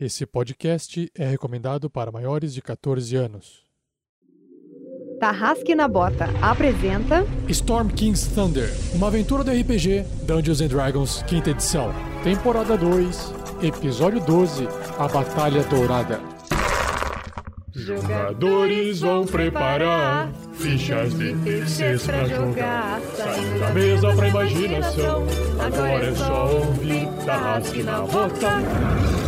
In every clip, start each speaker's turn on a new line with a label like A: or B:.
A: Esse podcast é recomendado para maiores de 14 anos.
B: Tarrasque na Bota apresenta
A: Storm King's Thunder, uma aventura do RPG Dungeons and Dragons, quinta edição, temporada 2, episódio 12, A Batalha Dourada.
C: Jogadores vão preparar fichas de terceiros pra jogar. Saindo da mesa pra imaginação. Agora é só ouvir Tarrasque na Bota.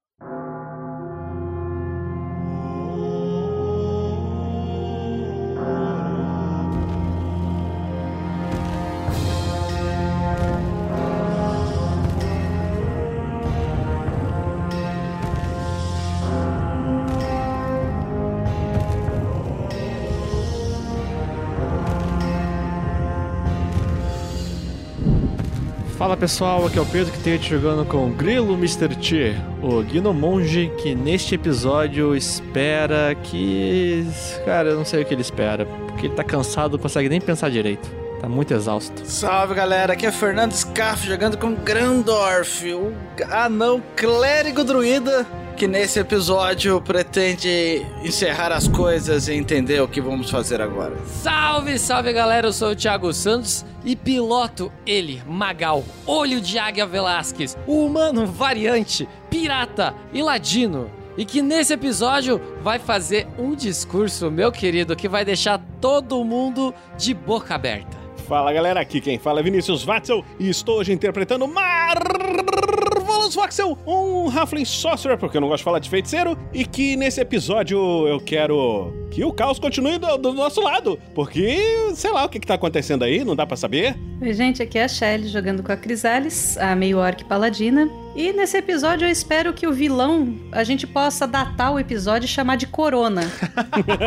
D: Pessoal, aqui é o Pedro que tem jogando com Grilo Mr. T, o Gnomonge que neste episódio espera que. Cara, eu não sei o que ele espera, porque ele tá cansado, não consegue nem pensar direito. Tá muito exausto.
E: Salve galera, aqui é Fernando Scaff jogando com Grandorf, o anão clérigo druida que nesse episódio pretende encerrar as coisas e entender o que vamos fazer agora.
F: Salve, salve galera, eu sou o Thiago Santos e piloto ele, Magal, Olho de Águia Velasquez, o humano variante, pirata e ladino. E que nesse episódio vai fazer um discurso, meu querido, que vai deixar todo mundo de boca aberta.
G: Fala galera, aqui quem fala é Vinícius Watzel e estou hoje interpretando Marvelous Voxel, um Halfling Sorcerer, porque eu não gosto de falar de feiticeiro, e que nesse episódio eu quero que o caos continue do, do nosso lado, porque sei lá o que, que tá acontecendo aí, não dá pra saber.
H: Oi, gente, aqui é a Shelly jogando com a Crisales, a meio orc paladina. E nesse episódio eu espero que o vilão a gente possa datar o episódio e chamar de Corona.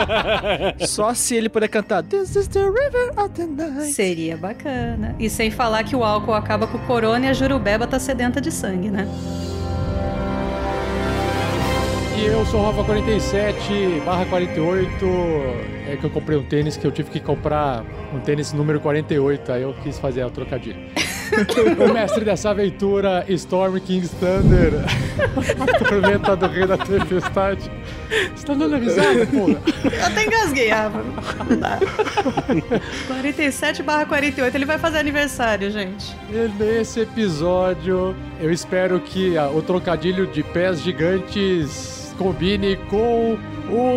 D: Só se ele puder cantar This is the river of the night.
H: Seria bacana. E sem falar que o álcool acaba com o Corona e a Jurubeba tá sedenta de sangue, né?
A: Eu sou o Rafa 47 barra 48. É que eu comprei um tênis que eu tive que comprar um tênis número 48, aí eu quis fazer a trocadilho. o mestre dessa aventura, Storm King's Thunder, a tormenta do rei da tempestade. Você tá dando risada, porra?
H: Eu até engasguei, Rafa. Não dá. 47 barra 48, ele vai fazer aniversário, gente.
A: E nesse episódio, eu espero que ah, o trocadilho de pés gigantes combine com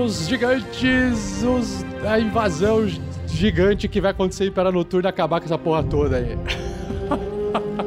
A: os gigantes, os, a invasão gigante que vai acontecer Império Noturno e acabar com essa porra toda aí.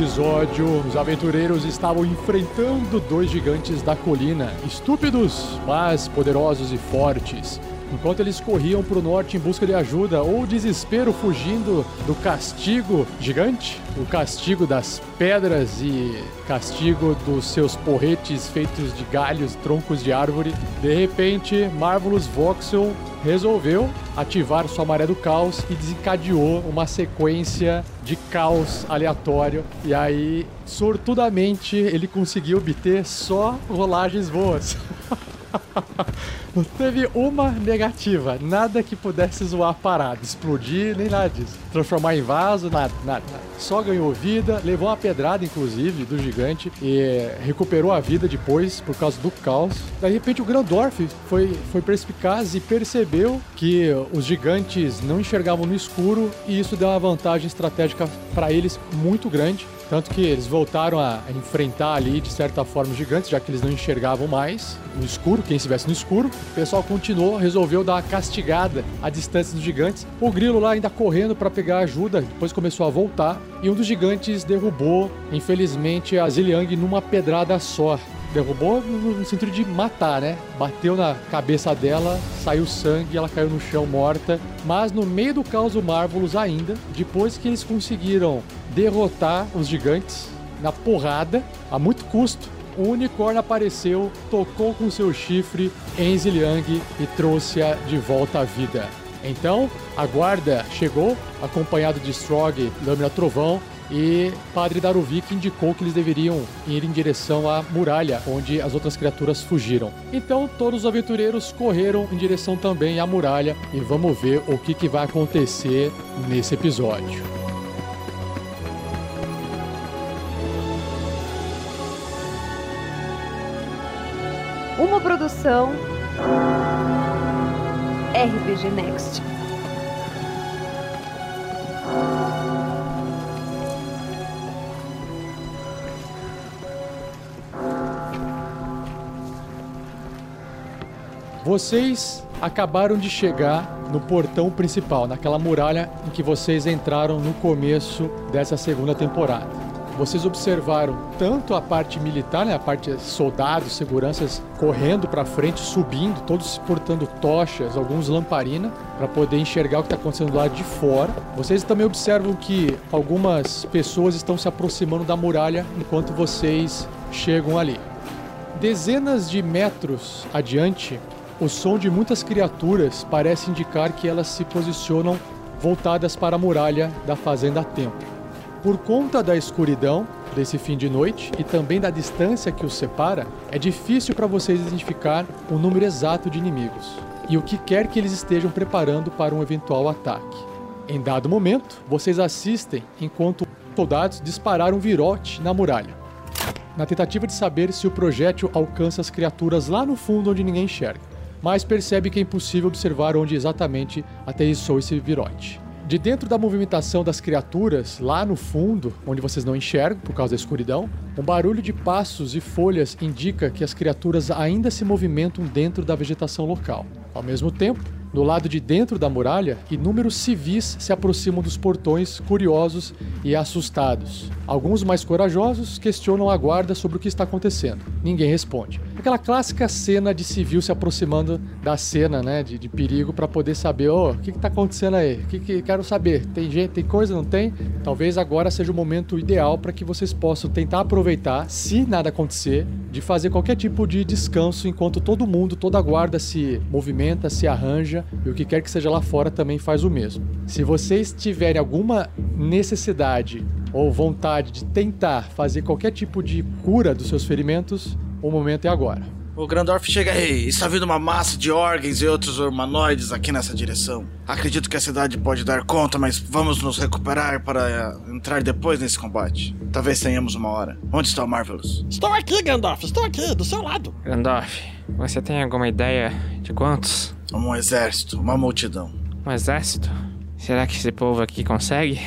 A: Episódio, os aventureiros estavam enfrentando dois gigantes da colina, estúpidos, mas poderosos e fortes. Enquanto eles corriam para o norte em busca de ajuda ou desespero fugindo do castigo gigante, o castigo das pedras e castigo dos seus porretes feitos de galhos, troncos de árvore, de repente Marvelous Voxel resolveu ativar sua maré do caos e desencadeou uma sequência de caos aleatório. E aí, sortudamente, ele conseguiu obter só rolagens boas. Não teve uma negativa, nada que pudesse zoar a parada, explodir, nem nada disso. Transformar em vaso, nada, nada. Só ganhou vida, levou uma pedrada, inclusive, do gigante e recuperou a vida depois por causa do caos. De repente, o Grandorf foi, foi perspicaz e percebeu que os gigantes não enxergavam no escuro e isso deu uma vantagem estratégica para eles muito grande. Tanto que eles voltaram a enfrentar ali, de certa forma, os gigantes, já que eles não enxergavam mais no escuro, quem estivesse no escuro. O pessoal continuou, resolveu dar uma castigada à distância dos gigantes. O grilo lá ainda correndo para pegar ajuda, depois começou a voltar. E um dos gigantes derrubou, infelizmente, a Ziliang numa pedrada só derrubou no sentido de matar, né? Bateu na cabeça dela, saiu sangue, ela caiu no chão morta. Mas no meio do caos Marvelous ainda, depois que eles conseguiram derrotar os gigantes na porrada, a muito custo, o unicórnio apareceu, tocou com seu chifre em Ziliang e trouxe-a de volta à vida. Então, a guarda chegou, acompanhado de Strog, Lâmina Trovão, e Padre Daruvik indicou que eles deveriam ir em direção à muralha, onde as outras criaturas fugiram. Então todos os aventureiros correram em direção também à muralha e vamos ver o que, que vai acontecer nesse episódio.
B: Uma produção RPG Next.
A: Vocês acabaram de chegar no portão principal, naquela muralha em que vocês entraram no começo dessa segunda temporada. Vocês observaram tanto a parte militar, né, a parte soldados, seguranças correndo para frente, subindo, todos portando tochas, alguns lamparina, para poder enxergar o que está acontecendo do lado de fora. Vocês também observam que algumas pessoas estão se aproximando da muralha enquanto vocês chegam ali. Dezenas de metros adiante, o som de muitas criaturas parece indicar que elas se posicionam voltadas para a muralha da Fazenda Templo. Por conta da escuridão desse fim de noite e também da distância que os separa, é difícil para vocês identificar o número exato de inimigos e o que quer que eles estejam preparando para um eventual ataque. Em dado momento, vocês assistem enquanto soldados dispararam um virote na muralha, na tentativa de saber se o projétil alcança as criaturas lá no fundo onde ninguém enxerga mas percebe que é impossível observar onde exatamente aterrissou esse virote. De dentro da movimentação das criaturas, lá no fundo, onde vocês não enxergam por causa da escuridão, um barulho de passos e folhas indica que as criaturas ainda se movimentam dentro da vegetação local. Ao mesmo tempo, do lado de dentro da muralha, inúmeros civis se aproximam dos portões, curiosos e assustados. Alguns mais corajosos questionam a guarda sobre o que está acontecendo. Ninguém responde. Aquela clássica cena de civil se aproximando da cena, né, de, de perigo para poder saber, oh, o que está acontecendo aí? O que, que quero saber? Tem gente, tem coisa, não tem? Talvez agora seja o momento ideal para que vocês possam tentar aproveitar, se nada acontecer, de fazer qualquer tipo de descanso enquanto todo mundo, toda a guarda se movimenta, se arranja e o que quer que seja lá fora também faz o mesmo. Se vocês tiverem alguma necessidade ou vontade de tentar fazer qualquer tipo de cura dos seus ferimentos, o momento é agora.
E: O Grandorf chega aí. Está vindo uma massa de órgãos e outros humanoides aqui nessa direção. Acredito que a cidade pode dar conta, mas vamos nos recuperar para entrar depois nesse combate. Talvez tenhamos uma hora. Onde está o Marvelous?
C: Estou aqui, Gandalf. Estou aqui, do seu lado.
I: Gandalf, você tem alguma ideia de quantos?
E: Um exército, uma multidão.
I: Um exército? Será que esse povo aqui consegue?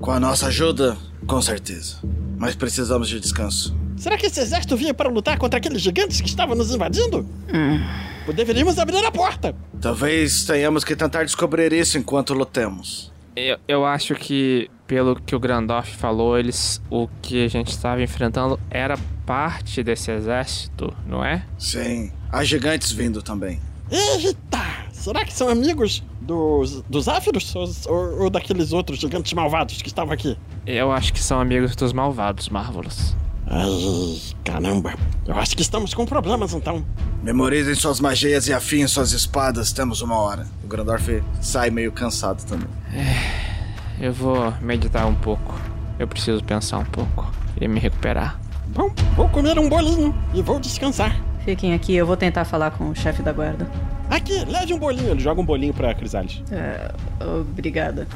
E: Com a nossa ajuda, com certeza. Mas precisamos de descanso.
C: Será que esse exército vinha para lutar contra aqueles gigantes que estavam nos invadindo?
I: Hum.
C: Deveríamos abrir a porta.
E: Talvez tenhamos que tentar descobrir isso enquanto lutemos.
I: Eu, eu acho que, pelo que o Grandorf falou, eles, o que a gente estava enfrentando era parte desse exército, não é?
E: Sim, há gigantes vindo também.
C: Eita!
J: será que são amigos dos, dos Áfiros ou, ou daqueles outros gigantes malvados que estavam aqui?
I: Eu acho que são amigos dos malvados, Marvelous.
J: Ai, caramba. Eu acho que estamos com problemas então.
E: Memorizem suas magias e afiem suas espadas, temos uma hora. O Grandorf sai meio cansado também.
I: Eu vou meditar um pouco. Eu preciso pensar um pouco e me recuperar.
J: Bom, vou comer um bolinho e vou descansar.
H: Fiquem aqui, eu vou tentar falar com o chefe da guarda.
G: Aqui, leve um bolinho. Ele joga um bolinho pra Crisales.
H: É, obrigada.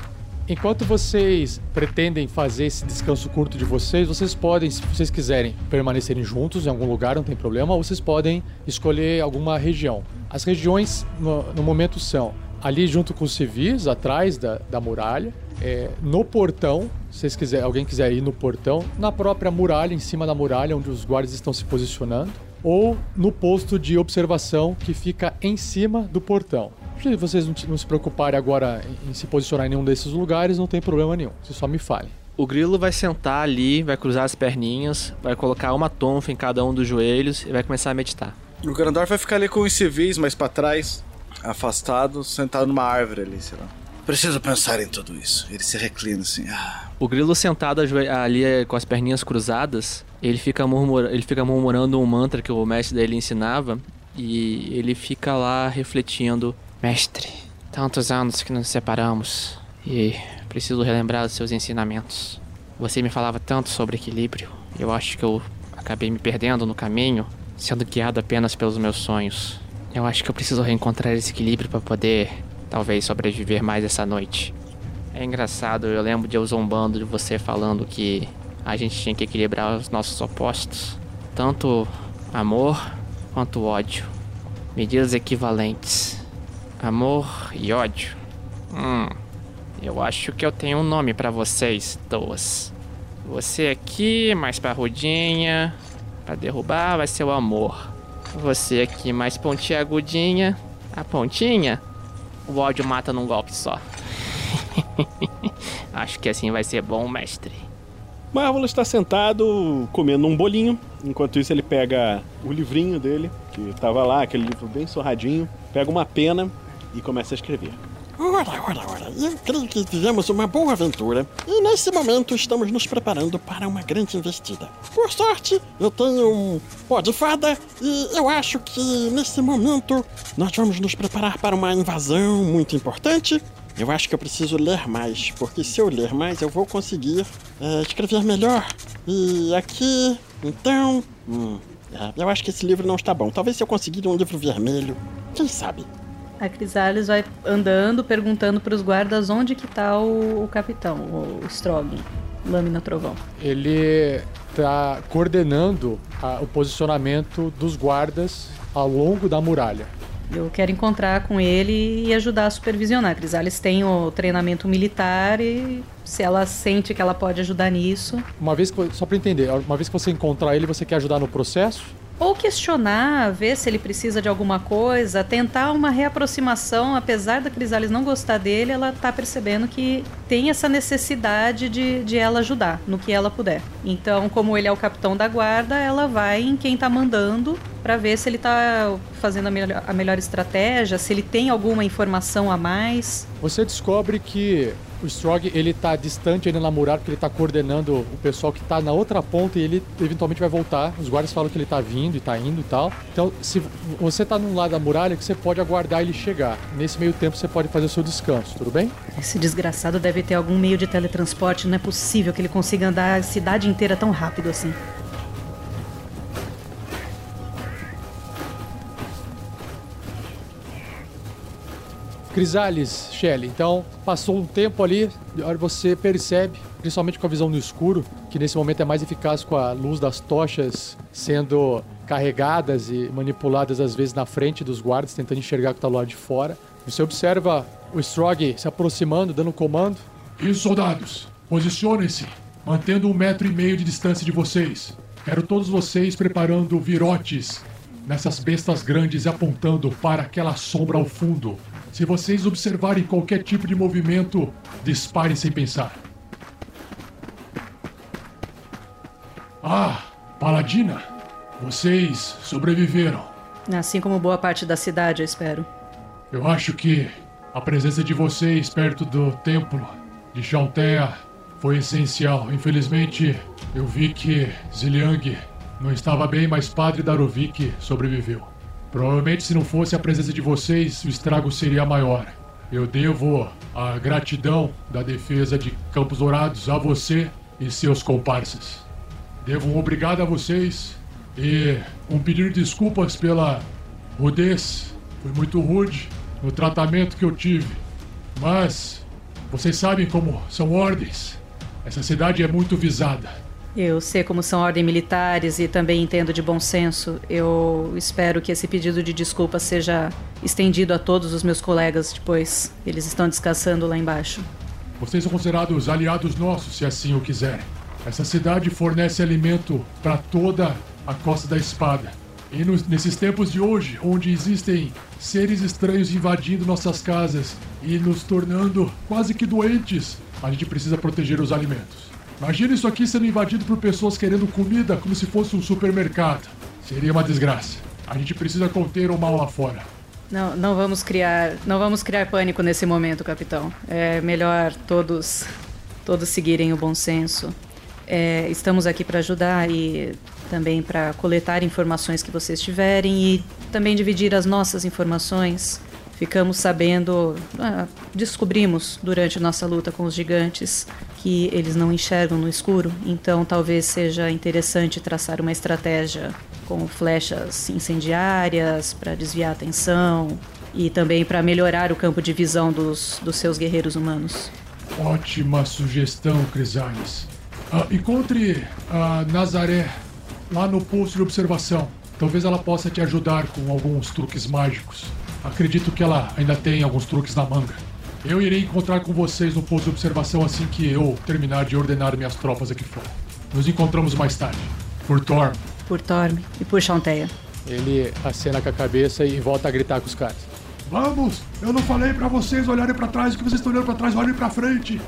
A: Enquanto vocês pretendem fazer esse descanso curto de vocês, vocês podem, se vocês quiserem, permanecerem juntos em algum lugar, não tem problema, ou vocês podem escolher alguma região. As regiões, no, no momento, são ali junto com os civis, atrás da, da muralha, é, no portão, se vocês quiser, alguém quiser ir no portão, na própria muralha, em cima da muralha, onde os guardas estão se posicionando, ou no posto de observação que fica em cima do portão. Se vocês não, se preocuparem agora em, se posicionar em nenhum desses lugares, não tem problema nenhum. Vocês só me falem.
D: O grilo vai sentar ali, vai cruzar as perninhas, vai colocar uma tonfa em cada um dos joelhos e vai começar a meditar.
E: O Grandorf vai ficar ali com os civis mais pra trás, afastado, sentado numa árvore ali, sei lá. Preciso pensar em tudo isso. Ele se reclina assim. Ah.
D: O grilo sentado ali eh, com as perninhas cruzadas, ele fica, murmura- ele fica murmurando um mantra que o mestre dele ensinava e ele fica lá refletindo.
I: Mestre, tantos anos que nos separamos e preciso relembrar os seus ensinamentos. Você me falava tanto sobre equilíbrio. Eu acho que eu acabei me perdendo no caminho, sendo guiado apenas pelos meus sonhos. Eu acho que eu preciso reencontrar esse equilíbrio para poder, talvez, sobreviver mais essa noite. É engraçado, eu lembro de eu zombando de você falando que a gente tinha que equilibrar os nossos opostos, tanto amor quanto ódio. Medidas equivalentes. Amor e ódio. Hum. Eu acho que eu tenho um nome pra vocês, duas. Você aqui, mais parrudinha. Pra derrubar vai ser o amor. Você aqui, mais pontiagudinha. A pontinha, o ódio mata num golpe só. acho que assim vai ser bom, mestre.
G: Marvel está sentado comendo um bolinho. Enquanto isso, ele pega o livrinho dele, que tava lá, aquele livro bem sorradinho, pega uma pena e começa a escrever.
J: Ora, ora, ora, eu creio que tivemos uma boa aventura e nesse momento estamos nos preparando para uma grande investida. Por sorte, eu tenho um pó de fada e eu acho que nesse momento nós vamos nos preparar para uma invasão muito importante. Eu acho que eu preciso ler mais, porque se eu ler mais eu vou conseguir é, escrever melhor. E aqui, então. hum, é, eu acho que esse livro não está bom. Talvez se eu conseguir um livro vermelho, quem sabe?
H: A Crisales vai andando, perguntando pros guardas onde que tá o, o capitão, o Strogan, Lâmina Trovão.
A: Ele está coordenando a- o posicionamento dos guardas ao longo da muralha.
H: Eu quero encontrar com ele e ajudar a supervisionar. A Crisales tem o treinamento militar e se ela sente que ela pode ajudar nisso.
A: Uma vez que, só para entender, uma vez que você encontrar ele, você quer ajudar no processo?
H: Ou questionar, ver se ele precisa de alguma coisa, tentar uma reaproximação, apesar da Crisales não gostar dele, ela tá percebendo que tem essa necessidade de, de ela ajudar no que ela puder. Então, como ele é o capitão da guarda, ela vai em quem tá mandando para ver se ele tá fazendo a melhor, a melhor estratégia, se ele tem alguma informação a mais.
A: Você descobre que o Strog ele tá distante ainda na muralha porque ele tá coordenando o pessoal que tá na outra ponta e ele eventualmente vai voltar. Os guardas falam que ele tá vindo e tá indo e tal. Então, se você tá num lado da muralha, que você pode aguardar ele chegar. Nesse meio tempo você pode fazer o seu descanso, tudo bem?
H: Esse desgraçado deve ter algum meio de teletransporte, não é possível que ele consiga andar a cidade inteira tão rápido assim.
A: Crisales, Shelley, então passou um tempo ali, você percebe, principalmente com a visão no escuro, que nesse momento é mais eficaz com a luz das tochas sendo carregadas e manipuladas às vezes na frente dos guardas, tentando enxergar o que está lá de fora. Você observa o Strog se aproximando, dando comando.
C: E soldados, posicionem-se, mantendo um metro e meio de distância de vocês. Quero todos vocês preparando virotes nessas bestas grandes e apontando para aquela sombra ao fundo. Se vocês observarem qualquer tipo de movimento, disparem sem pensar. Ah, Paladina, vocês sobreviveram.
H: Assim como boa parte da cidade, eu espero.
C: Eu acho que a presença de vocês perto do templo de Shaltea foi essencial. Infelizmente, eu vi que Ziliang não estava bem, mas Padre Darovik sobreviveu. Provavelmente, se não fosse a presença de vocês, o estrago seria maior. Eu devo a gratidão da defesa de Campos Dourados a você e seus comparsas. Devo um obrigado a vocês e um pedido de desculpas pela rudez. Fui muito rude no tratamento que eu tive. Mas vocês sabem como são ordens. Essa cidade é muito visada.
H: Eu sei como são ordens militares e também entendo de bom senso. Eu espero que esse pedido de desculpa seja estendido a todos os meus colegas depois. Eles estão descansando lá embaixo.
C: Vocês são considerados aliados nossos, se assim o quiserem. Essa cidade fornece alimento para toda a Costa da Espada. E nos- nesses tempos de hoje, onde existem seres estranhos invadindo nossas casas e nos tornando quase que doentes, a gente precisa proteger os alimentos. Imagina isso aqui sendo invadido por pessoas querendo comida como se fosse um supermercado. Seria uma desgraça. A gente precisa conter o mal lá fora.
H: Não, não vamos criar, não vamos criar pânico nesse momento, capitão. É melhor todos, todos seguirem o bom senso. É, estamos aqui para ajudar e também para coletar informações que vocês tiverem e também dividir as nossas informações. Ficamos sabendo, ah, descobrimos durante nossa luta com os gigantes que eles não enxergam no escuro, então talvez seja interessante traçar uma estratégia com flechas incendiárias para desviar a atenção e também para melhorar o campo de visão dos, dos seus guerreiros humanos.
C: Ótima sugestão, Crisales. Ah, encontre a Nazaré lá no posto de observação. Talvez ela possa te ajudar com alguns truques mágicos. Acredito que ela ainda tem alguns truques na manga. Eu irei encontrar com vocês no posto de observação assim que eu terminar de ordenar minhas tropas aqui fora. Nos encontramos mais tarde. Por Thorm.
H: Por Torme e por Chanteia.
A: Ele acena com a cabeça e volta a gritar com os caras.
C: Vamos! Eu não falei pra vocês olharem pra trás, o que vocês estão olhando pra trás, olhem pra frente!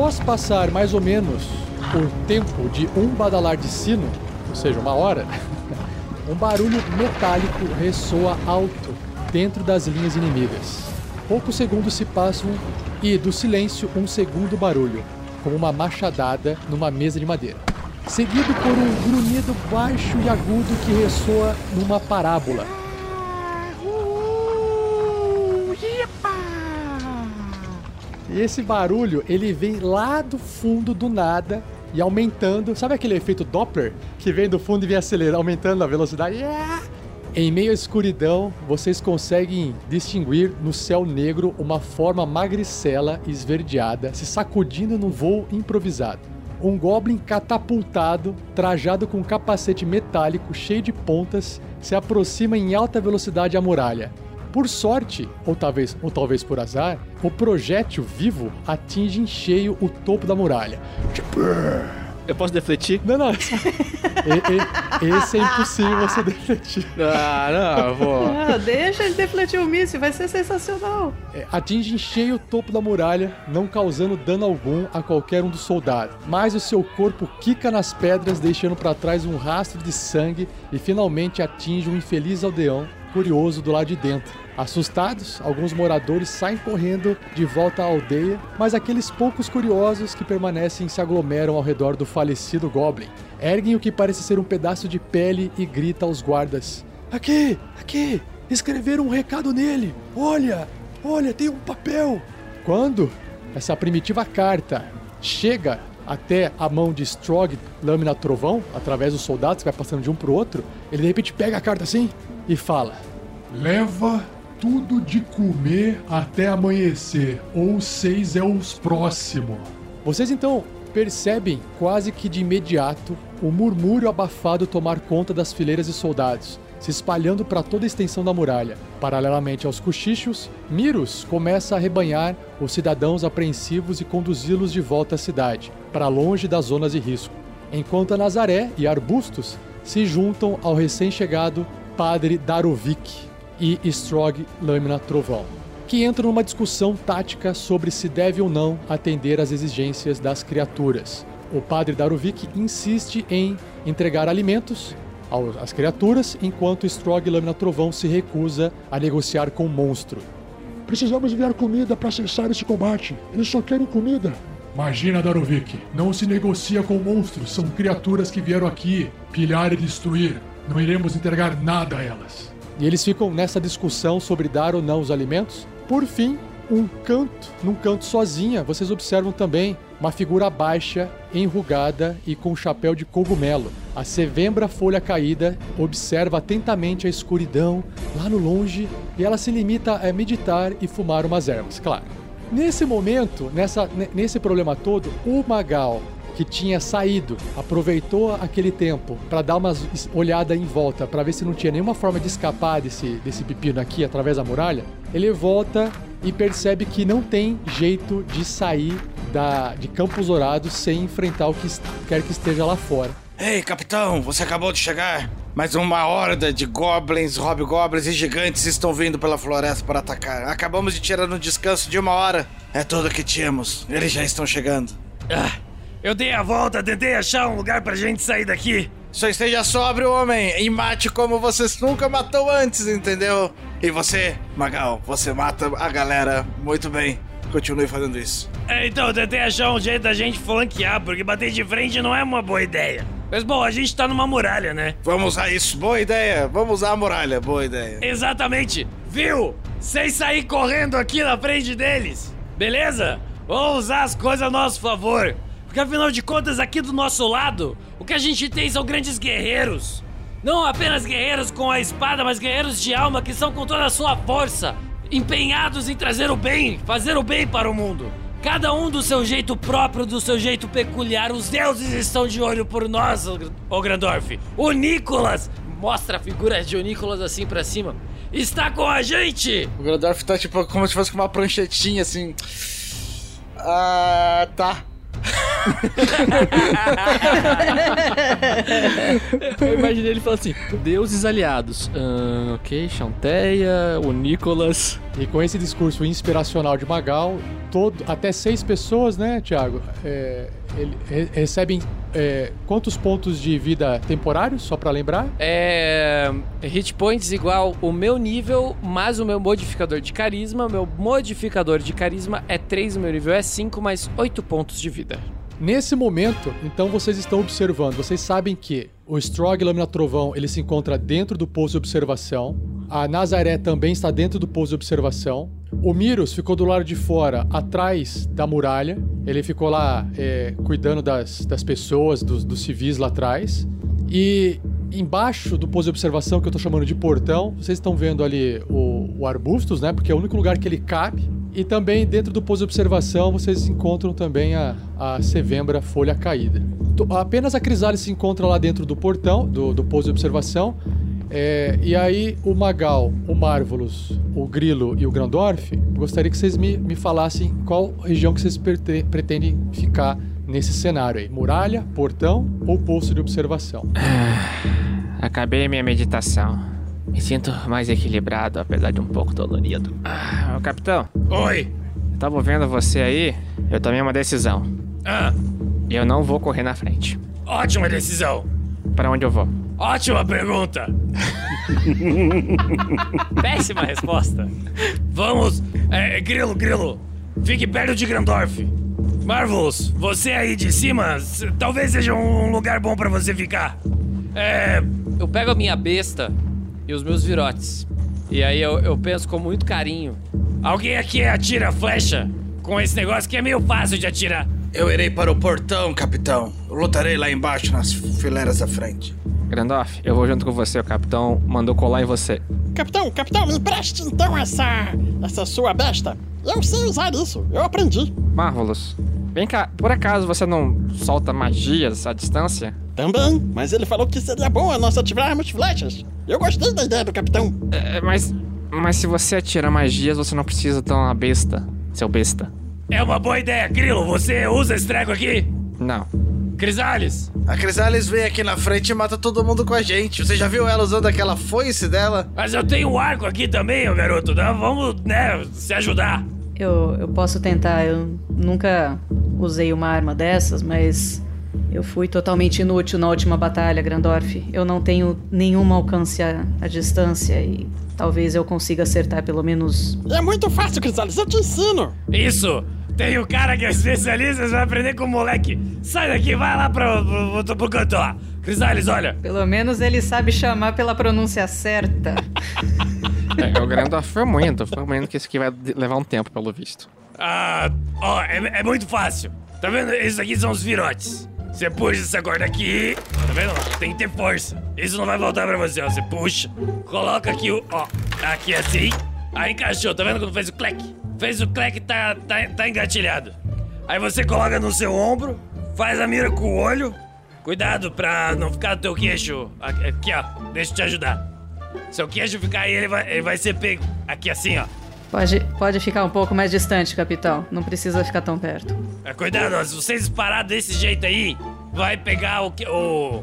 A: Após passar mais ou menos o tempo de um badalar de sino, ou seja, uma hora, um barulho metálico ressoa alto dentro das linhas inimigas. Poucos segundos se passam e do silêncio um segundo barulho, como uma machadada numa mesa de madeira. Seguido por um grunhido baixo e agudo que ressoa numa parábola. E esse barulho, ele vem lá do fundo do nada e aumentando. Sabe aquele efeito Doppler? Que vem do fundo e vem acelerando, aumentando a velocidade. Yeah! Em meio à escuridão, vocês conseguem distinguir no céu negro uma forma magricela esverdeada se sacudindo no voo improvisado. Um goblin catapultado, trajado com um capacete metálico cheio de pontas, se aproxima em alta velocidade à muralha. Por sorte, ou talvez, ou talvez por azar, o projétil vivo atinge em cheio o topo da muralha.
D: Eu posso defletir?
A: Não, não. E- e- esse é impossível você defletir.
D: Ah, não, vou.
H: Ah, deixa ele defletir o míssil, vai ser sensacional.
A: É, atinge em cheio o topo da muralha, não causando dano algum a qualquer um dos soldados. Mas o seu corpo quica nas pedras, deixando para trás um rastro de sangue e finalmente atinge um infeliz aldeão curioso do lado de dentro. Assustados, alguns moradores saem correndo de volta à aldeia, mas aqueles poucos curiosos que permanecem se aglomeram ao redor do falecido Goblin. Erguem o que parece ser um pedaço de pele e gritam aos guardas: Aqui, aqui, escreveram um recado nele. Olha, olha, tem um papel. Quando essa primitiva carta chega até a mão de Strog, lâmina trovão, através dos soldados que vai passando de um pro outro, ele de repente pega a carta assim e fala:
C: Leva tudo de comer até amanhecer, ou seis é os próximo.
A: Vocês então percebem quase que de imediato o murmúrio abafado tomar conta das fileiras de soldados. se espalhando para toda a extensão da muralha. Paralelamente aos cochichos, Miros começa a rebanhar os cidadãos apreensivos e conduzi-los de volta à cidade, para longe das zonas de risco, enquanto Nazaré e Arbustos se juntam ao recém-chegado Padre Darovic e Strog Lâmina Trovão, que entram numa discussão tática sobre se deve ou não atender às exigências das criaturas. O Padre Darovic insiste em entregar alimentos às criaturas, enquanto Strog Lâmina Trovão se recusa a negociar com o monstro.
K: Precisamos enviar comida para cessar esse combate. Eles só querem comida. Imagina, Darovic. Não se negocia com monstros. São criaturas que vieram aqui pilhar e destruir. Não iremos entregar nada a elas.
A: E eles ficam nessa discussão sobre dar ou não os alimentos. Por fim, um canto, num canto sozinha, vocês observam também uma figura baixa, enrugada e com um chapéu de cogumelo. A Sevembra Folha Caída observa atentamente a escuridão lá no longe e ela se limita a meditar e fumar umas ervas, claro. Nesse momento, nessa, ne- nesse problema todo, o Magal, que tinha saído, aproveitou aquele tempo para dar uma olhada em volta, para ver se não tinha nenhuma forma de escapar desse, desse pepino aqui através da muralha. Ele volta e percebe que não tem jeito de sair da, de Campos Dourados sem enfrentar o que quer que esteja lá fora.
E: Ei, capitão, você acabou de chegar. Mas uma horda de goblins, hobgoblins e gigantes estão vindo pela floresta para atacar. Acabamos de tirar um descanso de uma hora. É tudo que tínhamos. Eles já estão chegando.
L: Ah, eu dei a volta, tentei achar um lugar pra gente sair daqui.
E: Só esteja sóbrio, homem, e mate como você nunca matou antes, entendeu? E você, Magal, você mata a galera muito bem. Continue fazendo isso.
L: É, então, eu tentei achar um jeito da gente flanquear, porque bater de frente não é uma boa ideia. Mas bom, a gente tá numa muralha, né?
E: Vamos usar isso, boa ideia. Vamos usar a muralha, boa ideia.
L: Exatamente. Viu? Sem sair correndo aqui na frente deles. Beleza? Vamos usar as coisas a nosso favor. Porque afinal de contas, aqui do nosso lado, o que a gente tem são grandes guerreiros. Não apenas guerreiros com a espada, mas guerreiros de alma que são com toda a sua força, empenhados em trazer o bem, fazer o bem para o mundo. Cada um do seu jeito próprio, do seu jeito peculiar. Os deuses estão de olho por nós, ô Grandorf. O Nicolas, mostra a figura de o Nicolas assim pra cima, está com a gente!
E: O Grandorf tá tipo como se fosse com uma pranchetinha assim. Ah, tá.
D: Eu imaginei ele falando assim: deuses aliados. Ah, ok, Chanteia, o Nicolas.
A: E com esse discurso inspiracional de Magal, todo, até seis pessoas, né, Thiago, é, ele- re- recebem é, quantos pontos de vida temporários, só pra lembrar?
L: É. Hit points igual o meu nível, mais o meu modificador de carisma. Meu modificador de carisma é 3, o meu nível é 5, mais 8 pontos de vida.
A: Nesse momento, então vocês estão observando, vocês sabem que o Strog Lâmina Trovão ele se encontra dentro do posto de observação, a Nazaré também está dentro do posto de observação, o Miros ficou do lado de fora, atrás da muralha, ele ficou lá é, cuidando das, das pessoas, dos, dos civis lá atrás, e embaixo do posto de observação, que eu tô chamando de portão, vocês estão vendo ali o, o Arbustos, né? Porque é o único lugar que ele cabe. E também dentro do posto de observação vocês encontram também a, a Sevembra Folha Caída. Apenas a Crisalis se encontra lá dentro do portão, do, do posto de observação. É, e aí o Magal, o Marvelous, o Grilo e o Grandorf, gostaria que vocês me, me falassem qual região que vocês prete- pretendem ficar nesse cenário aí. Muralha, portão ou posto de observação?
I: Acabei minha meditação. Me sinto mais equilibrado, apesar de um pouco dolorido. Ah, ô, capitão,
L: Oi!
I: eu tava vendo você aí, eu tomei uma decisão.
L: Ah,
I: Eu não vou correr na frente.
L: ótima decisão!
I: Pra onde eu vou?
L: Ótima pergunta! Péssima resposta. Vamos. É, grilo, Grilo, fique perto de Grandorf. Marvelous, você aí de cima, talvez seja um lugar bom pra você ficar. É. Eu pego a minha besta e os meus virotes. E aí eu, eu penso com muito carinho. Alguém aqui atira flecha com esse negócio que é meio fácil de atirar.
E: Eu irei para o portão, capitão. Lutarei lá embaixo nas fileiras da frente.
I: Grandorf, eu vou junto com você, o capitão mandou colar em você.
G: Capitão, capitão, me empreste então essa. essa sua besta. Eu sei usar isso, eu aprendi.
I: Marvelous, vem cá, por acaso você não solta magias à distância?
G: Também, mas ele falou que seria bom nós ativarmos flechas. Eu gostei da ideia do capitão.
I: É, mas. Mas se você atira magias, você não precisa dar uma besta, seu besta.
L: É uma boa ideia, Grilo. Você usa esse treco aqui?
I: Não.
L: Crisales,
E: A Crisales vem aqui na frente e mata todo mundo com a gente. Você já viu ela usando aquela foice dela?
L: mas eu tenho um arco aqui também, ô garoto. né? Vamos, né, se ajudar.
H: Eu, eu posso tentar, eu nunca usei uma arma dessas, mas eu fui totalmente inútil na última batalha, Grandorf. Eu não tenho nenhum alcance à, à distância e talvez eu consiga acertar pelo menos.
G: É muito fácil, Crisales, eu te ensino.
L: Isso! Tem o cara que é especialista, você vai aprender com o moleque. Sai daqui, vai lá pro, pro, pro, pro canto lá. Crisales, olha.
H: Pelo menos ele sabe chamar pela pronúncia certa.
I: É, o Grandorf foi muito, foi muito que isso aqui vai levar um tempo, pelo visto.
L: Ah, ó, é, é muito fácil. Tá vendo? Esses aqui são os virotes. Você puxa essa corda aqui, tá vendo? Tem que ter força. Isso não vai voltar pra você, ó. Você puxa, coloca aqui o, ó, aqui assim. Aí encaixou, tá vendo quando fez o clec? Fez o clec, tá, tá, tá engatilhado. Aí você coloca no seu ombro, faz a mira com o olho. Cuidado pra não ficar no teu queixo. Aqui, aqui, ó. Deixa eu te ajudar. Seu queixo ficar aí, ele vai, ele vai ser pego. Aqui assim, ó.
H: Pode, pode ficar um pouco mais distante, capitão. Não precisa ficar tão perto.
L: É, cuidado, se você disparar desse jeito aí, vai pegar o, que- o,